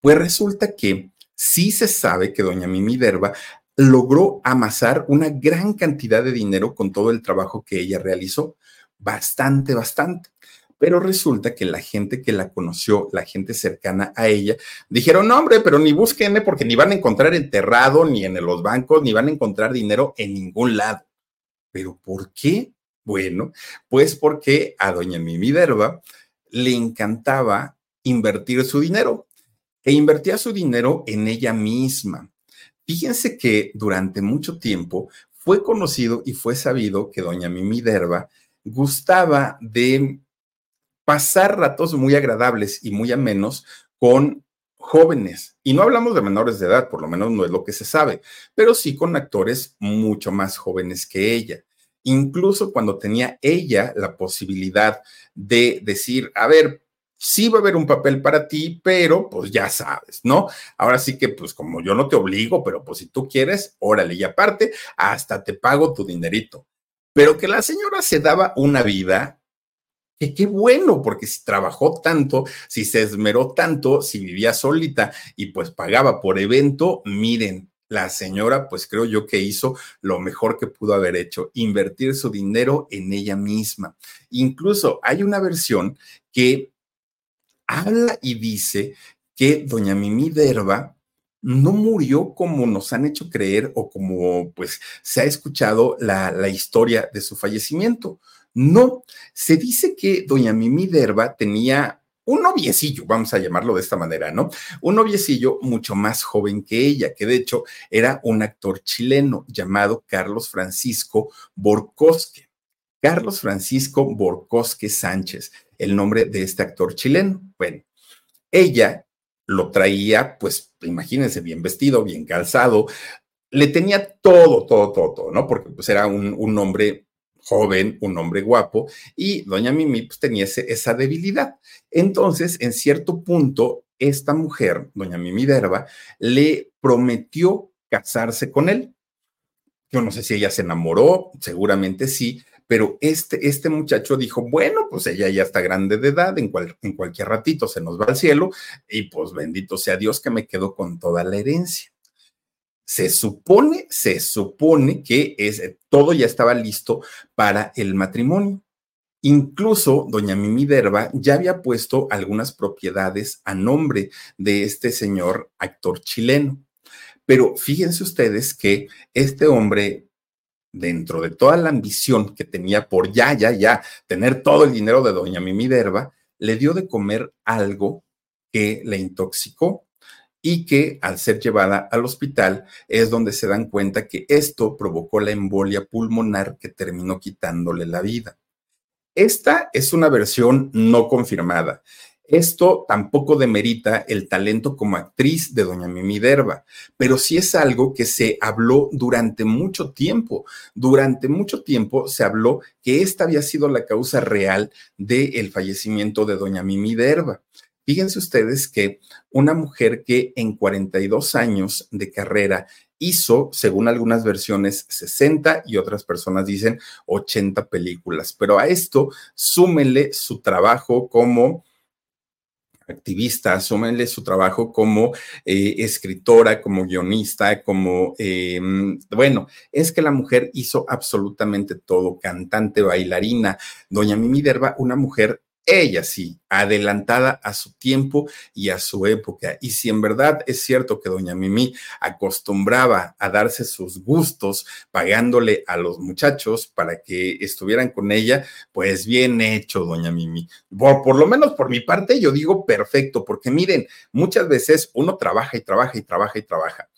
pues resulta que sí se sabe que doña Mimi Derba logró amasar una gran cantidad de dinero con todo el trabajo que ella realizó. Bastante, bastante. Pero resulta que la gente que la conoció, la gente cercana a ella, dijeron, no, hombre, pero ni busquen, porque ni van a encontrar enterrado, ni en los bancos, ni van a encontrar dinero en ningún lado. ¿Pero por qué? Bueno, pues porque a doña Mimi Derba le encantaba invertir su dinero e invertía su dinero en ella misma. Fíjense que durante mucho tiempo fue conocido y fue sabido que doña Mimi Derba gustaba de pasar ratos muy agradables y muy amenos con jóvenes. Y no hablamos de menores de edad, por lo menos no es lo que se sabe, pero sí con actores mucho más jóvenes que ella. Incluso cuando tenía ella la posibilidad de decir, a ver, sí va a haber un papel para ti, pero pues ya sabes, ¿no? Ahora sí que pues como yo no te obligo, pero pues si tú quieres, órale, y aparte, hasta te pago tu dinerito. Pero que la señora se daba una vida que qué bueno, porque si trabajó tanto, si se esmeró tanto, si vivía solita y pues pagaba por evento, miren, la señora, pues creo yo que hizo lo mejor que pudo haber hecho, invertir su dinero en ella misma. Incluso hay una versión que habla y dice que doña Mimi Derba no murió como nos han hecho creer o como pues se ha escuchado la, la historia de su fallecimiento. No, se dice que doña Mimi Derba tenía un noviecillo, vamos a llamarlo de esta manera, ¿no? Un noviecillo mucho más joven que ella, que de hecho era un actor chileno llamado Carlos Francisco Borcosque. Carlos Francisco Borcosque Sánchez, el nombre de este actor chileno. Bueno, ella lo traía, pues imagínense, bien vestido, bien calzado, le tenía todo, todo, todo, todo, ¿no? Porque pues era un, un hombre joven, un hombre guapo, y doña Mimi pues, tenía esa debilidad. Entonces, en cierto punto, esta mujer, doña Mimi Derba, le prometió casarse con él. Yo no sé si ella se enamoró, seguramente sí, pero este, este muchacho dijo, bueno, pues ella ya está grande de edad, en, en cualquier ratito se nos va al cielo, y pues bendito sea Dios que me quedo con toda la herencia se supone, se supone que es, eh, todo ya estaba listo para el matrimonio. Incluso doña Mimi Derba ya había puesto algunas propiedades a nombre de este señor actor chileno. Pero fíjense ustedes que este hombre, dentro de toda la ambición que tenía por ya, ya, ya tener todo el dinero de doña Mimi Derba, le dio de comer algo que le intoxicó y que al ser llevada al hospital es donde se dan cuenta que esto provocó la embolia pulmonar que terminó quitándole la vida. Esta es una versión no confirmada. Esto tampoco demerita el talento como actriz de doña Mimi Derba, pero sí es algo que se habló durante mucho tiempo. Durante mucho tiempo se habló que esta había sido la causa real del fallecimiento de doña Mimi Derba. Fíjense ustedes que una mujer que en 42 años de carrera hizo, según algunas versiones, 60 y otras personas dicen 80 películas, pero a esto súmenle su trabajo como activista, súmenle su trabajo como eh, escritora, como guionista, como, eh, bueno, es que la mujer hizo absolutamente todo, cantante, bailarina. Doña Mimi Derba, una mujer ella sí, adelantada a su tiempo y a su época. Y si en verdad es cierto que doña Mimi acostumbraba a darse sus gustos pagándole a los muchachos para que estuvieran con ella, pues bien hecho, doña Mimi. Por, por lo menos por mi parte, yo digo perfecto, porque miren, muchas veces uno trabaja y trabaja y trabaja y trabaja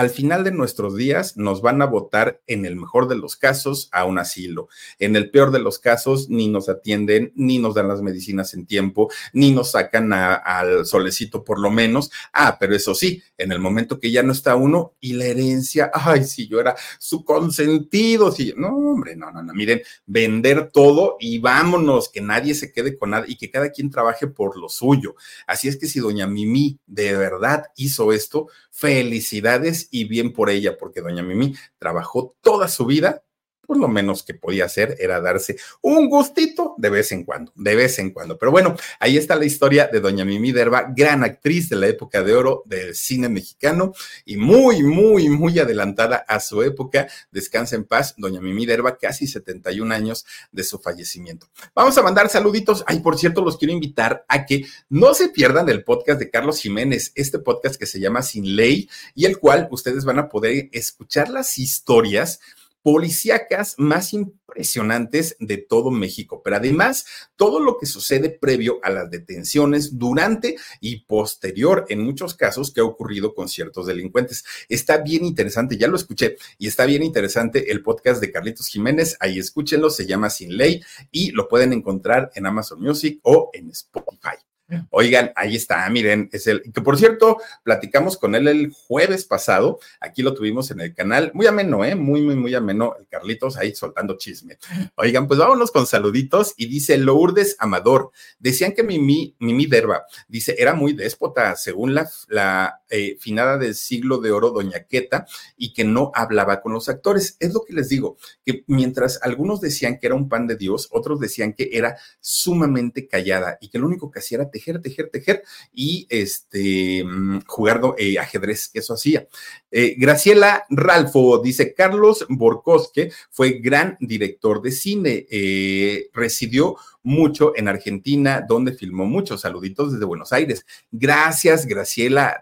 al final de nuestros días nos van a votar en el mejor de los casos a un asilo. En el peor de los casos ni nos atienden, ni nos dan las medicinas en tiempo, ni nos sacan al solecito por lo menos. Ah, pero eso sí, en el momento que ya no está uno y la herencia, ay, si yo era su consentido, si no, hombre, no, no, no, miren, vender todo y vámonos, que nadie se quede con nada y que cada quien trabaje por lo suyo. Así es que si doña Mimi de verdad hizo esto, felicidades y bien por ella, porque doña Mimi trabajó toda su vida pues lo menos que podía hacer era darse un gustito de vez en cuando, de vez en cuando. Pero bueno, ahí está la historia de doña Mimi Derba, gran actriz de la época de oro del cine mexicano y muy, muy, muy adelantada a su época. Descansa en paz, doña Mimi Derba, casi 71 años de su fallecimiento. Vamos a mandar saluditos. Ay, por cierto, los quiero invitar a que no se pierdan el podcast de Carlos Jiménez, este podcast que se llama Sin Ley y el cual ustedes van a poder escuchar las historias policíacas más impresionantes de todo México, pero además todo lo que sucede previo a las detenciones, durante y posterior, en muchos casos, que ha ocurrido con ciertos delincuentes. Está bien interesante, ya lo escuché, y está bien interesante el podcast de Carlitos Jiménez, ahí escúchenlo, se llama Sin Ley y lo pueden encontrar en Amazon Music o en Spotify. Oigan, ahí está, miren, es el que por cierto, platicamos con él el jueves pasado, aquí lo tuvimos en el canal, muy ameno, ¿eh? Muy, muy, muy ameno, Carlitos ahí soltando chisme. Oigan, pues vámonos con saluditos y dice Lourdes Amador, decían que Mimi, Mimi Derba, dice, era muy déspota, según la, la eh, finada del siglo de oro, Doña Queta, y que no hablaba con los actores. Es lo que les digo, que mientras algunos decían que era un pan de Dios, otros decían que era sumamente callada y que lo único que hacía era tejer, tejer, tejer y este, mm, jugar eh, ajedrez, que eso hacía. Eh, Graciela Ralfo dice, Carlos Borcosque fue gran director de cine, eh, residió mucho en Argentina, donde filmó muchos saluditos desde Buenos Aires. Gracias, Graciela.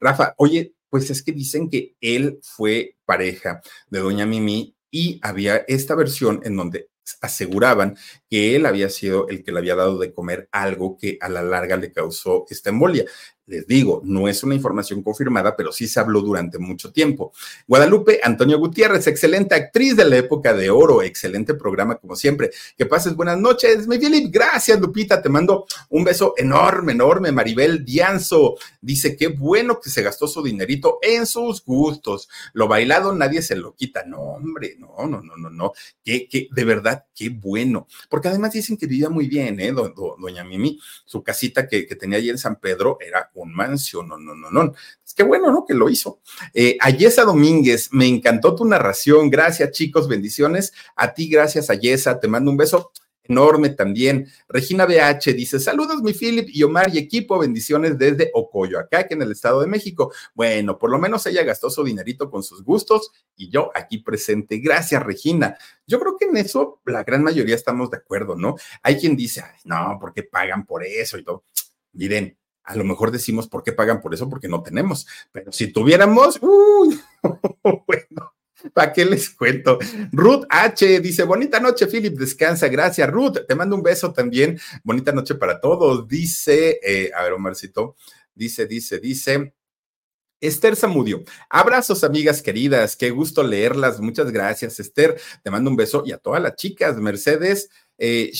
Rafa, oye, pues es que dicen que él fue pareja de Doña Mimi y había esta versión en donde aseguraban que él había sido el que le había dado de comer algo que a la larga le causó esta embolia. Les digo, no es una información confirmada, pero sí se habló durante mucho tiempo. Guadalupe Antonio Gutiérrez, excelente actriz de la época de oro, excelente programa como siempre. Que pases buenas noches, mi Philip. Gracias, Lupita. Te mando un beso enorme, enorme. Maribel Dianzo dice, qué bueno que se gastó su dinerito en sus gustos. Lo bailado nadie se lo quita. No, hombre, no, no, no, no, no. Que, que de verdad, qué bueno. Porque además dicen que vivía muy bien, ¿eh? doña Mimi, su casita que, que tenía allí en San Pedro era mansión, no, no, no, no. Es que bueno, ¿no? Que lo hizo. Eh, Ayesa Domínguez, me encantó tu narración. Gracias, chicos, bendiciones. A ti, gracias, Ayesa. Te mando un beso enorme también. Regina BH dice: Saludos, mi Philip y Omar y equipo, bendiciones desde Ocoyo, acá en el Estado de México. Bueno, por lo menos ella gastó su dinerito con sus gustos y yo aquí presente. Gracias, Regina. Yo creo que en eso la gran mayoría estamos de acuerdo, ¿no? Hay quien dice: no, porque pagan por eso y todo. Miren, a lo mejor decimos por qué pagan por eso, porque no tenemos. Pero si tuviéramos, uy, bueno. ¿Para qué les cuento? Ruth H dice, bonita noche, Philip, descansa, gracias. Ruth, te mando un beso también. Bonita noche para todos. Dice, eh, a ver, Omarcito, dice, dice, dice. Esther Zamudio, abrazos amigas queridas, qué gusto leerlas, muchas gracias Esther, te mando un beso y a todas las chicas, Mercedes, eh,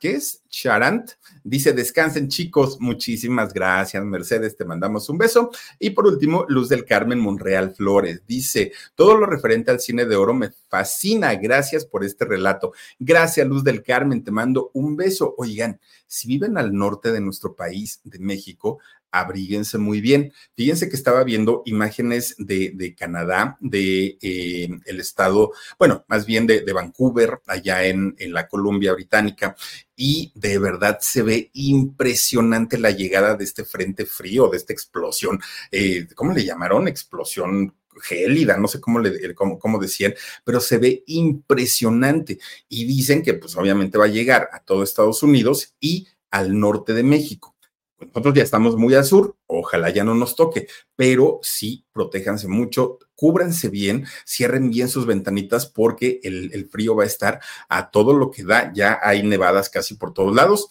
¿qué es? Charant, Dice, descansen chicos, muchísimas gracias, Mercedes, te mandamos un beso. Y por último, Luz del Carmen Monreal Flores. Dice, todo lo referente al cine de oro me fascina, gracias por este relato. Gracias, Luz del Carmen, te mando un beso. Oigan, si viven al norte de nuestro país, de México, abríguense muy bien. Fíjense que estaba viendo imágenes de, Canadá, de eh, el estado, bueno, más bien de, Vancouver, allá en, la Columbia Británica, y de verdad se ve impresionante la llegada de este frente frío, de esta explosión. Eh, ¿Cómo le llamaron? Explosión gélida, no sé cómo, le, cómo, decían, pero se ve impresionante. Y dicen que pues obviamente va a llegar a todo Estados Unidos y al norte de México. Nosotros ya estamos muy al sur, ojalá ya no nos toque, pero sí, protéjanse mucho, cúbranse bien, cierren bien sus ventanitas porque el, el frío va a estar a todo lo que da, ya hay nevadas casi por todos lados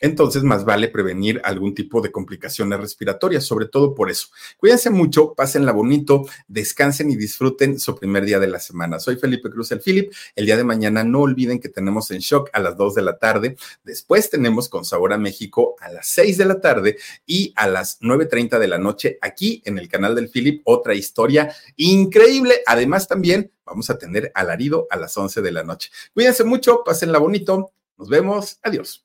entonces más vale prevenir algún tipo de complicaciones respiratorias, sobre todo por eso. Cuídense mucho, pásenla bonito, descansen y disfruten su primer día de la semana. Soy Felipe Cruz el Philip. El día de mañana no olviden que tenemos en shock a las 2 de la tarde. Después tenemos con Sabor a México a las 6 de la tarde y a las 9.30 de la noche aquí en el canal del Philip otra historia increíble. Además también vamos a tener alarido a las 11 de la noche. Cuídense mucho, pásenla bonito. Nos vemos. Adiós.